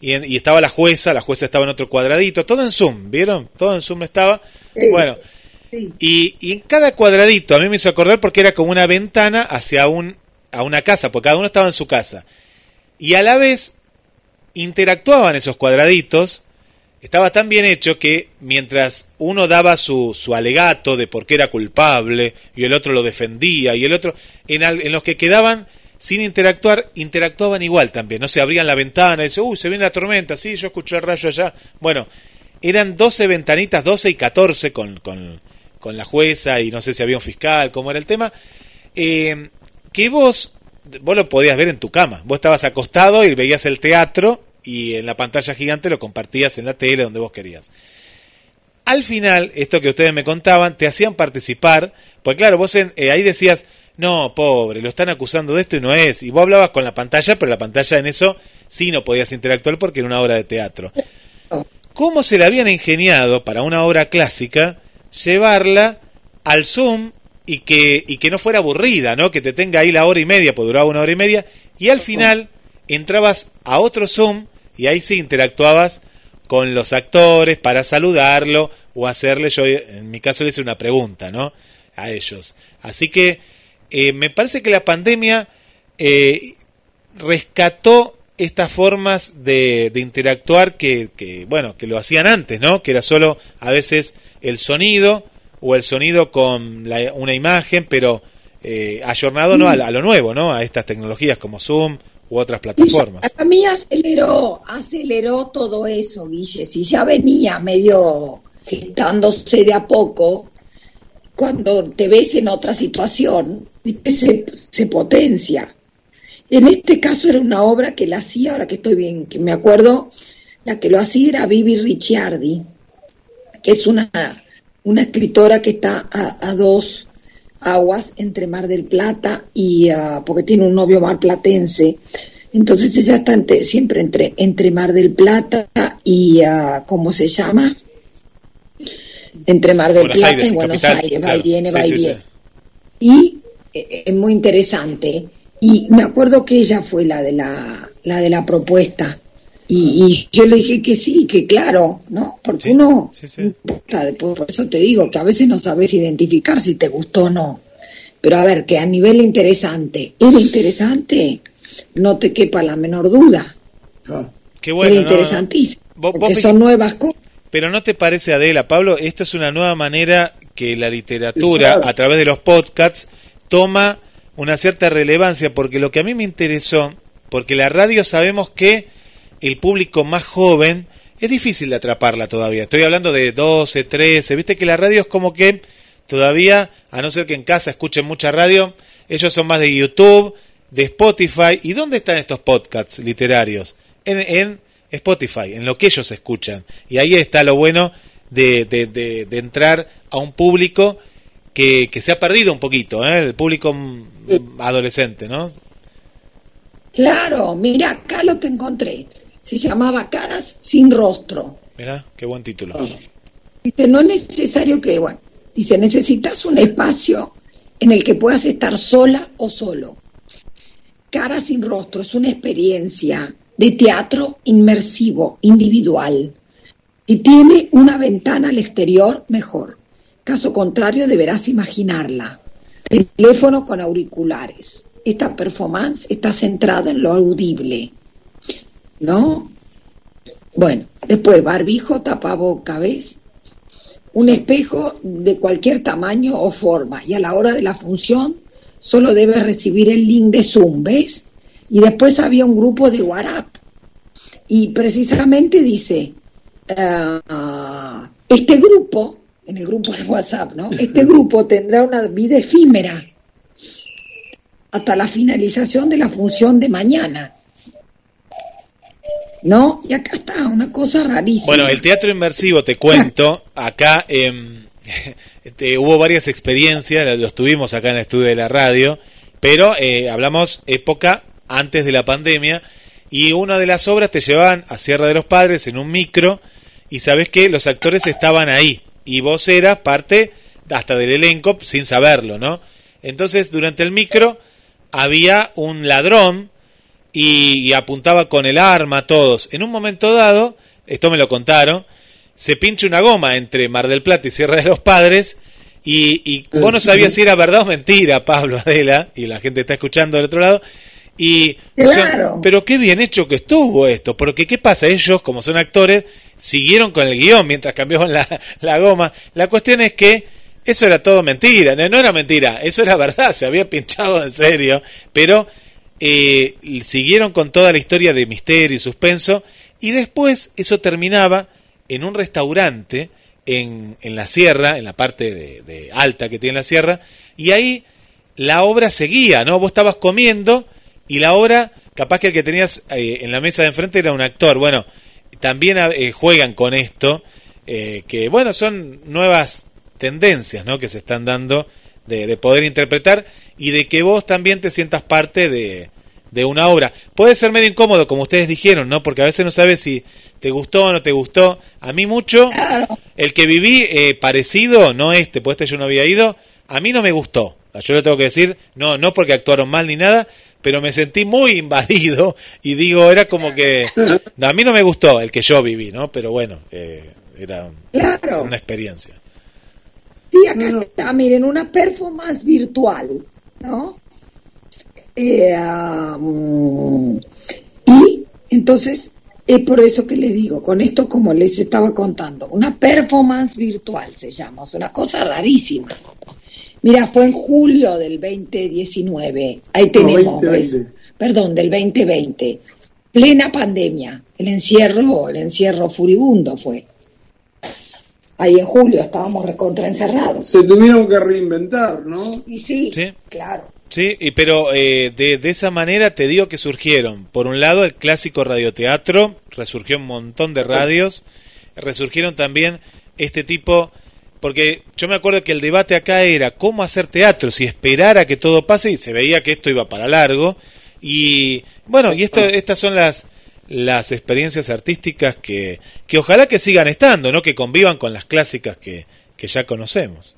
Speaker 3: y, en- y estaba la jueza, la jueza estaba en otro cuadradito, todo en Zoom, ¿vieron? Todo en Zoom estaba.
Speaker 4: Sí.
Speaker 3: Bueno,
Speaker 4: sí.
Speaker 3: y, y en cada cuadradito a mí me hizo acordar porque era como una ventana hacia un, a una casa, porque cada uno estaba en su casa. Y a la vez interactuaban esos cuadraditos. Estaba tan bien hecho que mientras uno daba su, su alegato de por qué era culpable y el otro lo defendía y el otro, en, al- en los que quedaban sin interactuar, interactuaban igual también. No se abrían la ventana y decían, uy, se viene la tormenta, sí, yo escuché el rayo allá. Bueno, eran 12 ventanitas, 12 y 14 con, con, con la jueza y no sé si había un fiscal, cómo era el tema, eh, que vos, vos lo podías ver en tu cama. Vos estabas acostado y veías el teatro y en la pantalla gigante lo compartías en la tele donde vos querías. Al final, esto que ustedes me contaban, te hacían participar, pues claro, vos en- eh, ahí decías, no, pobre, lo están acusando de esto y no es. Y vos hablabas con la pantalla, pero la pantalla en eso sí no podías interactuar porque era una obra de teatro. ¿Cómo se le habían ingeniado para una obra clásica llevarla al Zoom y que, y que no fuera aburrida, ¿no? Que te tenga ahí la hora y media, pues duraba una hora y media, y al final entrabas a otro Zoom y ahí sí interactuabas con los actores para saludarlo o hacerle, yo en mi caso le hice una pregunta, ¿no? A ellos. Así que eh, me parece que la pandemia eh, rescató estas formas de, de interactuar que, que, bueno, que lo hacían antes, ¿no? Que era solo a veces el sonido o el sonido con la- una imagen, pero eh, ayornado ¿no? a, a lo nuevo, ¿no? A estas tecnologías como Zoom u otras plataformas.
Speaker 4: Para mí aceleró, aceleró todo eso, Guille. Si ya venía medio gestándose de a poco, cuando te ves en otra situación. Se, se potencia. En este caso era una obra que la hacía, ahora que estoy bien, que me acuerdo, la que lo hacía era Vivi Ricciardi, que es una, una escritora que está a, a dos aguas entre Mar del Plata y ah, porque tiene un novio marplatense. Entonces ella está entre- siempre entre, entre Mar del Plata y ah, ¿cómo se llama? Entre Mar del
Speaker 3: Buenos
Speaker 4: Plata
Speaker 3: Aires,
Speaker 4: y Buenos
Speaker 3: capital,
Speaker 4: Aires, va y viene,
Speaker 3: Sí,
Speaker 4: va y
Speaker 3: sí, sí.
Speaker 4: viene. Y eh, es muy interesante. Y me acuerdo que ella fue la de la, la de la propuesta. Y, y yo le dije que sí, que claro, ¿no? Porque
Speaker 3: Sí,
Speaker 4: uno,
Speaker 3: sí, sí.
Speaker 4: no importa, después, por eso te digo que a veces no sabes identificar si te gustó o no. Pero a ver, que a nivel interesante, ¿era interesante? No te quepa la menor duda.
Speaker 5: Ah,
Speaker 3: Qué bueno,
Speaker 4: era
Speaker 3: ¿no?
Speaker 4: interesantísimo.
Speaker 3: Vos-
Speaker 4: porque son nuevas cosas.
Speaker 3: Pero ¿no te parece, Adela, Pablo? Esto es una nueva manera que la literatura, a través de los podcasts, toma una cierta relevancia porque lo que a mí me interesó, porque la radio sabemos que el público más joven es difícil de atraparla todavía. Estoy hablando de 12, 13, viste que la radio es como que todavía, a no ser que en casa escuchen mucha radio, ellos son más de YouTube, de Spotify. ¿Y dónde están estos podcasts literarios? En, en Spotify, en lo que ellos escuchan. Y ahí está lo bueno de, de, de, entrar a un público que, que, se ha perdido un poquito, ¿eh? el público adolescente, ¿no?
Speaker 4: Claro, mira, acá lo que encontré. Se llamaba Caras sin rostro.
Speaker 3: Mira, qué buen título.
Speaker 4: Dice, no es necesario que, bueno, dice, necesitas un espacio en el que puedas estar sola o solo. Cara sin rostro es una experiencia de teatro inmersivo, individual. Si tiene una ventana al exterior, mejor. Caso contrario, deberás imaginarla. Teléfono con auriculares. Esta performance está centrada en lo audible. ¿No? Bueno, después barbijo, tapaboca, ¿ves? Un espejo de cualquier tamaño o forma y a la hora de la función solo debes recibir el link de Zoom, ¿ves? Y después había un grupo de WhatsApp y precisamente dice, uh, este grupo en el grupo de WhatsApp, ¿no? [laughs] Este grupo tendrá una vida efímera hasta la finalización de la función de mañana. ¿No? Y acá está, una cosa rarísima.
Speaker 3: Bueno, el teatro inmersivo, te cuento, acá [laughs] eh, hubo varias experiencias, los tuvimos acá en el estudio de la radio, pero eh, hablamos época antes de la pandemia, y una de las obras te llevaban a Sierra de los Padres en un micro, y sabes que los actores estaban ahí, y vos eras parte hasta del elenco sin saberlo, ¿no? Entonces, durante el micro había un ladrón y, apuntaba con el arma a todos. En un momento dado, esto me lo contaron, se pincha una goma entre Mar del Plata y Sierra de los Padres y, y vos no sabías si era verdad o mentira, Pablo Adela, y la gente está escuchando del otro lado. Y,
Speaker 4: claro.
Speaker 3: pero qué bien hecho que estuvo esto, porque ¿qué pasa? Ellos, como son actores, siguieron con el guion mientras cambiaban [laughs] la, la goma. La cuestión es que eso era todo mentira, no, era mentira, eso era verdad, se había pinchado en serio, pero eh, siguieron con toda la historia de misterio y suspenso y después eso terminaba en un restaurante en, en la sierra, en la parte de, de, alta que tiene la sierra, y ahí la obra seguía, ¿no? Vos estabas comiendo y la obra, capaz que el que tenías eh, en la mesa de enfrente era un actor, bueno, también eh, juegan con esto, eh, que bueno, son nuevas tendencias ¿no? que se están dando de, de, poder interpretar y de que vos también te sientas parte de, de, una obra. Puede ser medio incómodo, como ustedes dijeron, ¿no? Porque a veces no sabes si te gustó o no te gustó. A mí mucho, el que viví eh, parecido, no este, pues este yo no había ido, a mí no me gustó. Yo lo tengo que decir, no, no porque actuaron mal ni nada, pero me sentí muy [laughs] invadido y digo, era como que a mí no me gustó el que yo viví, ¿no? Pero bueno, eh, era
Speaker 4: claro.
Speaker 3: una experiencia.
Speaker 4: Sí, acá está, miren, una performance virtual, ¿no? Eh, um, y entonces es por eso que les digo, con esto como les estaba contando, una performance virtual se llama, es una cosa rarísima. Mira, fue en julio del 2019. Ahí tenemos, no, 2020. Perdón, del 2020. Plena pandemia. El encierro, el encierro furibundo fue. Ahí en julio estábamos recontraencerrados.
Speaker 5: Se tuvieron que reinventar, ¿no?
Speaker 4: Y sí, sí. claro.
Speaker 3: Sí, y, pero eh, de, de, esa manera te digo que surgieron, por un lado, el clásico radioteatro, resurgió un montón de radios, resurgieron también este tipo porque yo me acuerdo que el debate acá era cómo hacer teatro, si esperar a que todo pase y se veía que esto iba para largo. Y bueno, y esto, estas son las, las experiencias artísticas que, que ojalá que sigan estando, ¿no? que convivan con las clásicas que, que ya conocemos.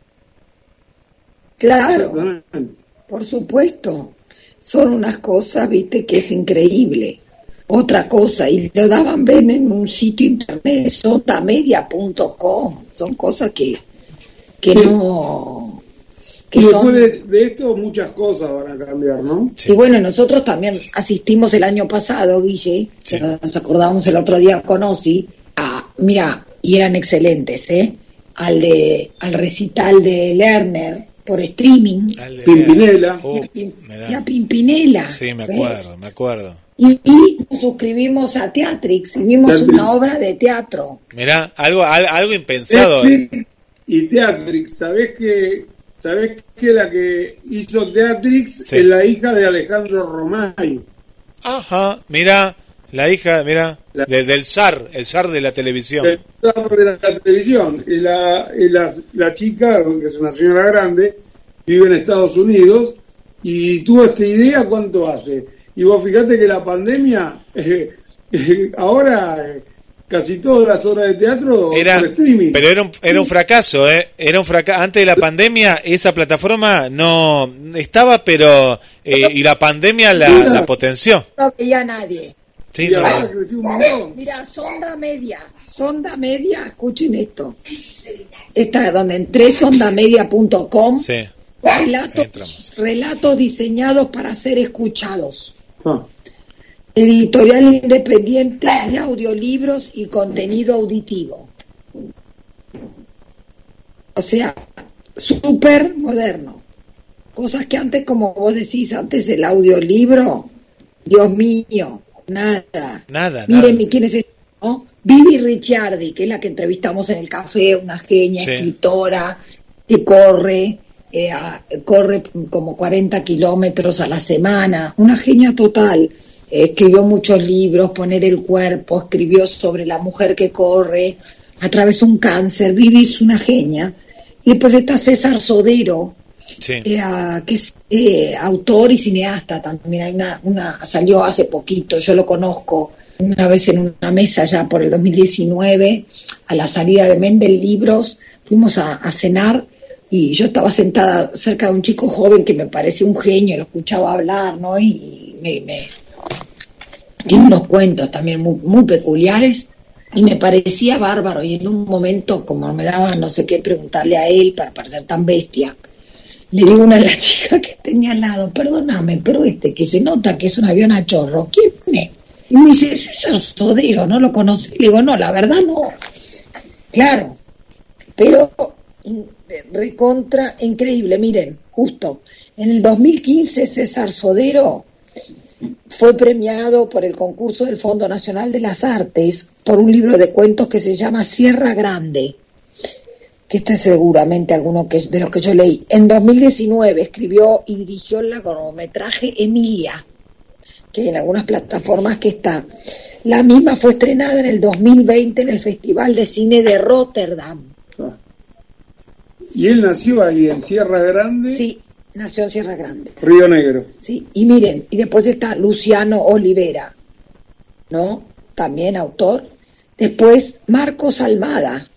Speaker 4: Claro, por supuesto. Son unas cosas, viste, que es increíble. Otra cosa, y lo daban ver en un sitio internet, sotamedia.com. Son cosas que, que no...
Speaker 5: Que y después de, de, esto muchas cosas van a cambiar, ¿no?
Speaker 4: Sí. Y bueno, nosotros también asistimos el año pasado, Guille, sí. nos acordamos el otro día con Osi, a, mira, y eran excelentes, ¿eh? Al, de, al recital de Lerner, por streaming.
Speaker 3: Al de-
Speaker 5: Pimpinela.
Speaker 3: Uh,
Speaker 4: y, a Pim-
Speaker 3: mirá.
Speaker 4: y a Pimpinela.
Speaker 3: Sí, me
Speaker 4: ¿ves?
Speaker 3: acuerdo, me acuerdo.
Speaker 4: Y, y nos suscribimos a Teatrix y vimos
Speaker 5: Teatrix.
Speaker 4: una obra de teatro.
Speaker 3: Mirá, algo, al- algo impensado.
Speaker 5: Netflix y Teatrix. ¿Sabés que, ¿Sabés que la que hizo Teatrix
Speaker 3: Sí.
Speaker 5: es la hija de Alejandro Romay?
Speaker 3: Ajá, mirá, la hija, mirá,
Speaker 5: La-
Speaker 3: del, zar, el zar de la televisión.
Speaker 5: El zar de la televisión. Y la, y la, la chica, que es una señora grande, vive en Estados Unidos y tuvo esta idea cuánto hace. Y vos fíjate que la pandemia, [laughs] eh, eh, ahora eh, casi todas las horas de teatro
Speaker 3: Era,
Speaker 5: por streaming.
Speaker 3: pero era un, era un fracaso, ¿eh? Era un fracaso. Antes de la pandemia, esa plataforma no estaba, pero. eh, y la pandemia la, la potenció.
Speaker 4: No veía a nadie.
Speaker 3: Sí, no,
Speaker 5: ahora un.
Speaker 4: Mira, sonda media, sonda media, escuchen esto. Esta donde entré, sondamedia.com,
Speaker 3: Sí.
Speaker 4: Relatos, relatos diseñados para ser escuchados.
Speaker 5: Ah,
Speaker 4: Editorial independiente de audiolibros y contenido auditivo. O sea, súper moderno. Cosas que antes, como vos decís, antes el audiolibro, Dios mío, nada.
Speaker 3: Nada,
Speaker 4: Miren
Speaker 3: nada.
Speaker 4: quién es este, ¿no? Vivi Ricciardi, que es la que entrevistamos en el café, una genia,
Speaker 3: Sí.
Speaker 4: escritora, que corre, eh, corre como 40 kilómetros a la semana, una genia total. Escribió muchos libros, Poner el cuerpo, escribió sobre la mujer que corre, atravesó un cáncer, Vivi es una genia. Y después está César Sodero,
Speaker 3: Sí.
Speaker 4: eh, ah, que es eh, autor y cineasta también. Hay una, una, salió hace poquito, yo lo conozco una vez en una mesa ya por el 2019, a la salida de Mendel Libros, fuimos a, a cenar y yo estaba sentada cerca de un chico joven que me parecía un genio, lo escuchaba hablar, ¿no? Y me, me- tiene unos cuentos también muy, muy peculiares y me parecía bárbaro y en un momento como me daba no sé qué preguntarle a él para parecer tan bestia le digo a una de las [laughs] chicas que tenía al lado perdóname pero este que se nota que es un avión a chorro ¿quién es? y me dice César Sodero ¿no lo conocí? le digo no la verdad no claro pero recontra increíble miren justo en el 2015 César Sodero fue premiado por el concurso del Fondo Nacional de las Artes por un libro de cuentos que se llama Sierra Grande, que este es seguramente alguno que, de los que yo leí. En 2019 escribió y dirigió el largometraje Emilia, que en algunas plataformas que está. La misma fue estrenada en el 2020 en el Festival de Cine de Rotterdam.
Speaker 5: ah. Y él nació ahí en Sierra Grande,
Speaker 4: Sí, nació en Sierra Grande.
Speaker 5: Río Negro.
Speaker 4: Sí, y miren, y después está Luciano Olivera, ¿no? También autor. Después Marcos Almada,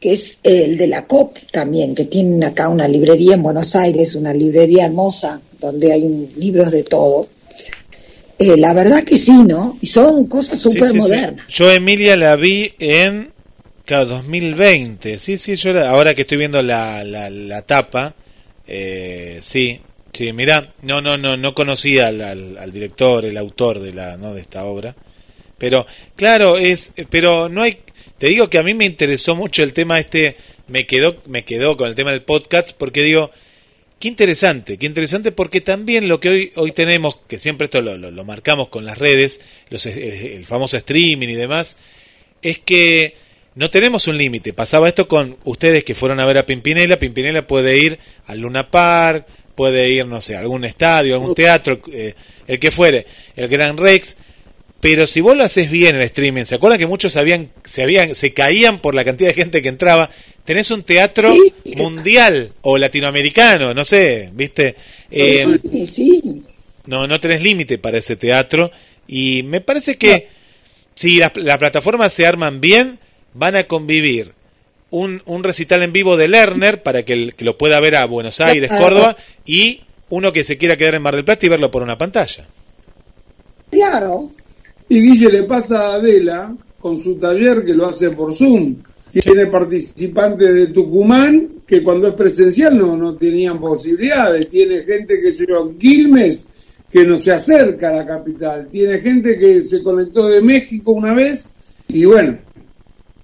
Speaker 4: que es el de la COP también, que tienen acá una librería en Buenos Aires, una librería hermosa, donde hay un- libros de todo. Eh, la verdad que sí, ¿no? Y son cosas súper
Speaker 3: sí, sí.
Speaker 4: modernas.
Speaker 3: Yo Emilia la vi en claro, 2020. Sí, sí, yo la- ahora que estoy viendo la, la, la tapa, eh, sí, sí, mirá, no, no, no, no conocía al, al, al director, el autor de la, no, de esta obra. Pero, claro, es, pero no hay, te digo que a mí me interesó mucho el tema este, me quedó, me quedó con el tema del podcast, porque digo, Qué interesante, qué interesante porque también lo que hoy, hoy tenemos, que siempre esto lo, lo- marcamos con las redes, los, el, el famoso streaming y demás, es que no tenemos un límite. Pasaba esto con ustedes que fueron a ver a Pimpinela, Pimpinela puede ir al Luna Park, puede ir, no sé, a algún estadio, a algún teatro, eh, el que fuere, el Gran Rex, pero si vos lo haces bien el streaming, ¿se acuerdan que muchos habían, se habían, se caían por la cantidad de gente que entraba? Tenés un teatro
Speaker 4: Sí.
Speaker 3: mundial o latinoamericano, no sé, ¿viste? Eh,
Speaker 4: Sí,
Speaker 3: no, no tenés límite para ese teatro y me parece que si las, las plataformas se arman bien, van a convivir un, un recital en vivo de Lerner para que, el- que lo pueda ver a Buenos Aires. Córdoba y uno que se quiera quedar en Mar del Plata y verlo por una pantalla.
Speaker 4: Claro.
Speaker 5: Y Guille le pasa a Adela con su taller que lo hace por Zoom. Tiene participantes de Tucumán que cuando es presencial no, no tenían posibilidades. Tiene gente que se llama Quilmes que no se acerca a la capital. Tiene gente que se conectó de México una vez y bueno,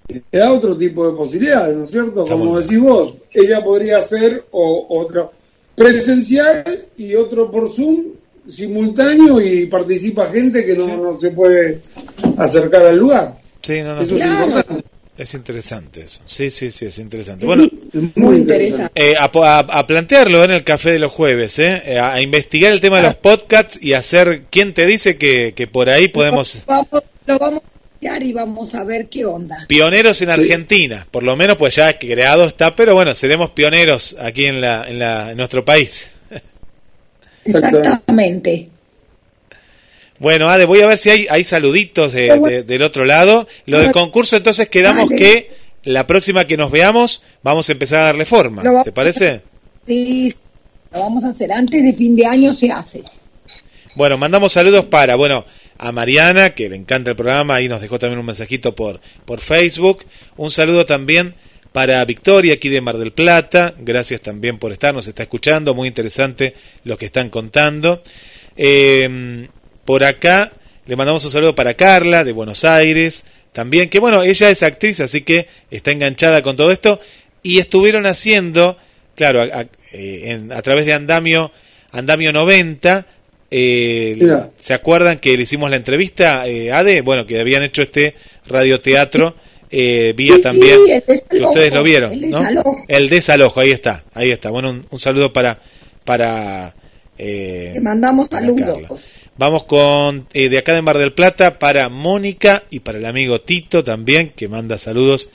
Speaker 5: te da otro tipo de posibilidades, ¿no es cierto? Como decís vos, ella podría hacer o, otro presencial y otro por Zoom simultáneo y participa gente que no, no se puede acercar al lugar.
Speaker 3: Sí, no, no,
Speaker 5: Eso es importante.
Speaker 3: Es interesante eso. Sí, sí, sí, es interesante. Bueno,
Speaker 4: Muy interesante.
Speaker 3: eh, a, a- a plantearlo en el café de los jueves, ¿eh? Eh, a, a investigar el tema de los podcasts y hacer. ¿Quién te dice que, que por ahí podemos.
Speaker 4: Vamos, lo vamos y vamos a ver qué onda.
Speaker 3: Pioneros en Argentina, por lo menos pues ya creado está, pero bueno, seremos pioneros aquí en, la, en, la, en nuestro país. [laughs]
Speaker 4: Exactamente.
Speaker 3: Bueno, Ade, voy a ver si hay, hay saluditos de- de- del otro lado. Lo del concurso, entonces quedamos
Speaker 4: Dale.
Speaker 3: que la próxima que nos veamos vamos a empezar a darle forma. ¿Te parece?
Speaker 4: Sí, lo vamos a hacer antes de fin de año se hace.
Speaker 3: Bueno, mandamos saludos para, bueno, a Mariana, que le encanta el programa, ahí nos dejó también un mensajito por, por Facebook. Un saludo también para Victoria, aquí de Mar del Plata. Gracias también por estar, nos está escuchando. Muy interesante lo que están contando. Eh, por acá le mandamos un saludo para Carla, de Buenos Aires. También, que bueno, ella es actriz, así que está enganchada con todo esto. Y estuvieron haciendo, claro, a, a- eh, en- a través de Andamio, Andamio 90, eh. ¿Se acuerdan que le hicimos la entrevista, eh, Ade? Bueno, que habían hecho este radioteatro eh, vía
Speaker 4: Sí,
Speaker 3: también,
Speaker 4: el
Speaker 3: que
Speaker 4: desalojo,
Speaker 3: ustedes lo vieron,
Speaker 4: el
Speaker 3: ¿no?
Speaker 4: desalojo.
Speaker 3: El desalojo, ahí está, ahí está. Bueno, un, un saludo para... para eh,
Speaker 4: Te mandamos
Speaker 3: para
Speaker 4: saludos.
Speaker 3: Carla. Vamos con eh, de acá de Mar del Plata para Mónica y para el amigo Tito también, que manda saludos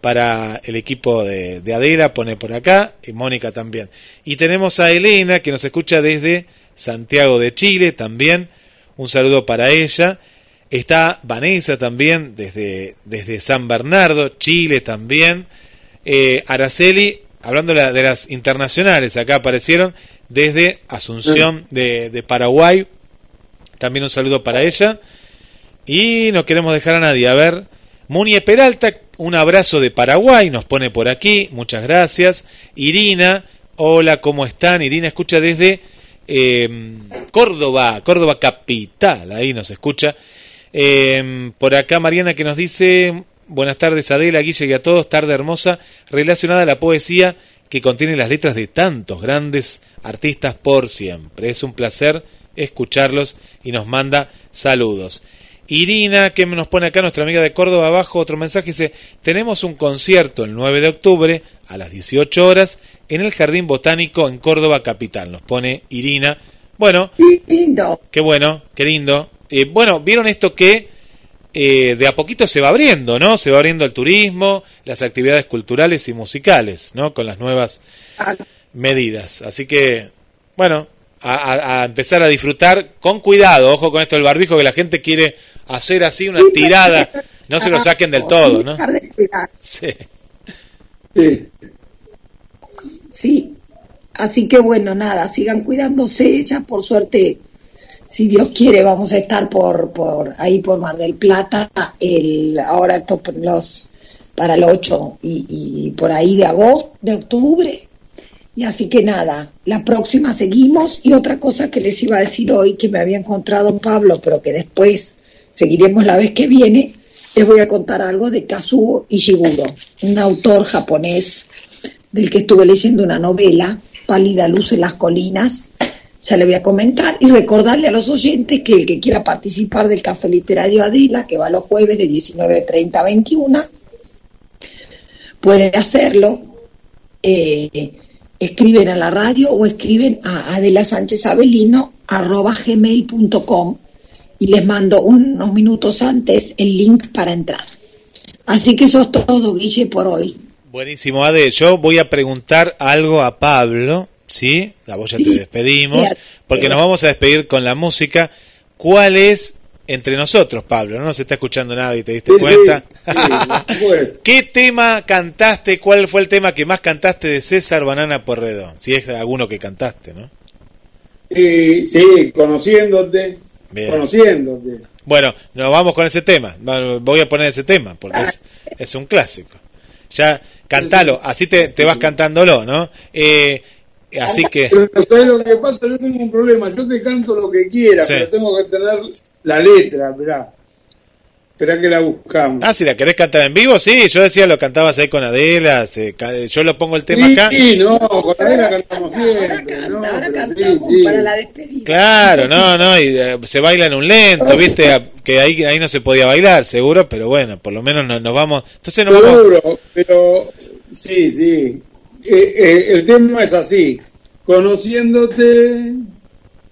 Speaker 3: para el equipo de, de Adela, pone por acá, y Mónica también. Y tenemos a Elena, que nos escucha desde Santiago de Chile también, un saludo para ella. Está Vanessa también desde, desde San Bernardo, Chile también. Eh, Araceli, hablando de, la- de las internacionales, acá aparecieron desde Asunción de, de Paraguay. También un saludo para ella. Y no queremos dejar a nadie. A ver, Munie Peralta, un abrazo de Paraguay, nos pone por aquí. Muchas gracias. Irina, hola, ¿cómo están? Irina escucha desde eh, Córdoba, Córdoba capital, ahí nos escucha. Eh, por acá Mariana que nos dice, buenas tardes Adela, Guille y a todos, tarde hermosa, relacionada a la poesía que contiene las letras de tantos grandes artistas por siempre. Es un placer escucharlos y nos manda saludos. Irina, que nos pone acá nuestra amiga de Córdoba abajo, otro mensaje dice, tenemos un concierto el 9 de octubre a las 18 horas en el Jardín Botánico en Córdoba Capital. Nos pone Irina. Bueno,
Speaker 4: Lindo.
Speaker 3: Qué bueno, qué lindo. Eh, bueno, vieron esto que eh, de a poquito se va abriendo, ¿no? Se va abriendo el turismo, las actividades culturales y musicales, ¿no? Con las nuevas
Speaker 4: Ah,
Speaker 3: medidas. Así que, bueno, a, a- empezar a disfrutar con cuidado, ojo con esto del barbijo, que la gente quiere hacer así una tirada, no se lo saquen del todo, ¿no? Sí.
Speaker 5: Sí.
Speaker 4: Sí. Así que bueno, nada, sigan cuidándose. Ya por suerte, si Dios quiere, vamos a estar por, por ahí por Mar del Plata. El, ahora esto por los para el 8 y, y por ahí de agosto, de octubre. Y así que nada, la próxima seguimos. Y otra cosa que les iba a decir hoy, que me había encontrado Pablo, pero que después seguiremos la vez que viene, les voy a contar algo de Kazuo Ishiguro, un autor japonés del que estuve leyendo una novela, Pálida Luz en las Colinas. Ya le voy a comentar y recordarle a los oyentes que el que quiera participar del Café Literario Adela, que va los jueves de 19.30 a 21, puede hacerlo. Eh, escriben a la radio o escriben a Adela y les mando unos minutos antes el link para entrar. Así que eso es todo, Guille, por hoy.
Speaker 3: Buenísimo, Ade. Yo voy a preguntar algo a Pablo, ¿sí? A vos ya te
Speaker 4: Sí.
Speaker 3: despedimos, porque nos vamos a despedir con la música. ¿Cuál es entre nosotros, Pablo? No nos está escuchando nadie, ¿te diste
Speaker 5: Sí,
Speaker 3: cuenta?
Speaker 5: sí. [laughs]
Speaker 3: ¿Qué tema cantaste? ¿Cuál fue el tema que más cantaste de César Banana Porredón? Si es alguno que cantaste, ¿no?
Speaker 5: Y, sí, conociéndote,
Speaker 3: Bien.
Speaker 5: conociéndote.
Speaker 3: Bueno, nos vamos con ese tema. Voy a poner ese tema, porque es, [laughs] es un clásico. Ya, cantalo, así te, te vas cantándolo, ¿no? Eh, así que...
Speaker 5: Pero ¿sabes lo que pasa? Yo tengo un problema. Yo te canto lo que quiera,
Speaker 3: Sí.
Speaker 5: pero tengo que tener la letra, mirá. Espera que la buscamos.
Speaker 3: Ah, si la querés cantar en vivo, sí. Yo decía lo cantabas ahí con Adela. se yo lo pongo el tema acá.
Speaker 5: Sí, no, con Adela cantamos
Speaker 4: Ahora
Speaker 5: siempre.
Speaker 4: canta,
Speaker 5: no,
Speaker 4: ahora
Speaker 5: pero sí,
Speaker 4: cantamos
Speaker 5: sí.
Speaker 4: para la despedida.
Speaker 3: Claro, no, no, y eh, se baila en un lento, viste, A- que ahí, ahí no se podía bailar, seguro, pero bueno, por lo menos nos, nos vamos. Entonces nos vamos.
Speaker 5: Seguro, pero sí, sí. Eh, eh, el tema es así. Conociéndote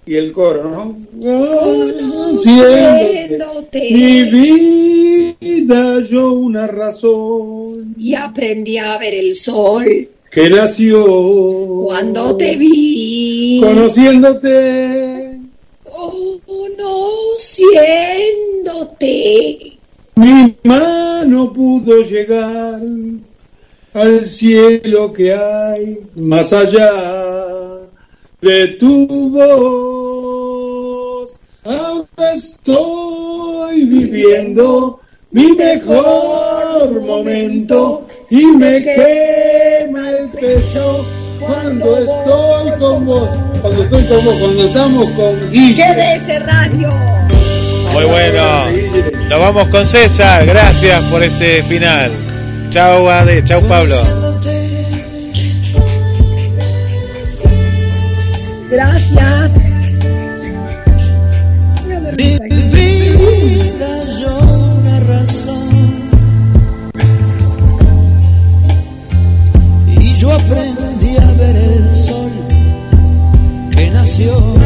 Speaker 5: y el coro, ¿no? Conociéndote. Mi vida yo una razón
Speaker 4: Y aprendí a ver el sol
Speaker 5: que nació
Speaker 4: cuando te vi.
Speaker 5: Conociéndote,
Speaker 4: Conociéndote.
Speaker 5: mi mano pudo llegar al cielo que hay más allá de tu voz. Ahora estoy viviendo mi mejor momento y me quema el pecho cuando estoy con vos. Cuando estoy con vos, cuando estamos con Guille.
Speaker 4: Quédese radio.
Speaker 3: Muy bueno. Nos vamos con César, gracias por este final. Chau, Ade, chau, Pablo.
Speaker 4: Gracias.
Speaker 7: yo una razón y yo aprendí a ver el sol que nació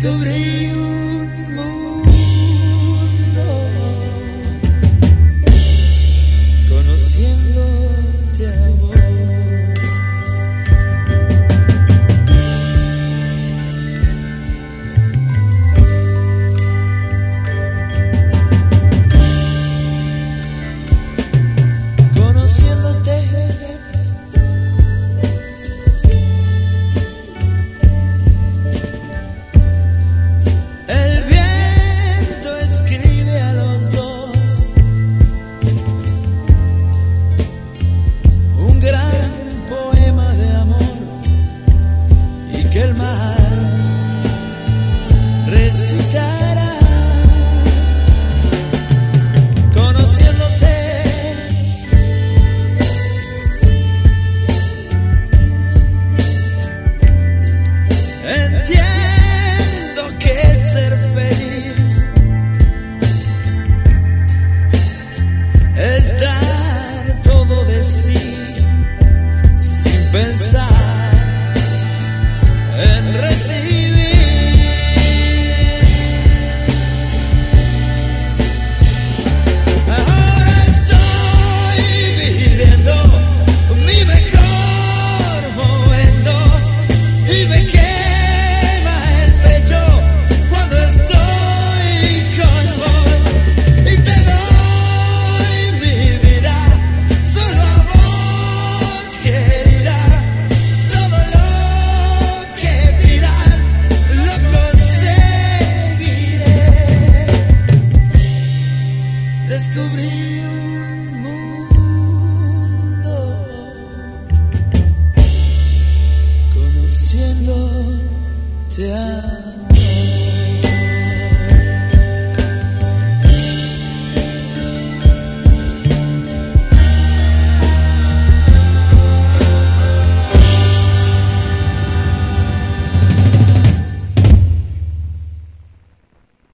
Speaker 7: descubrí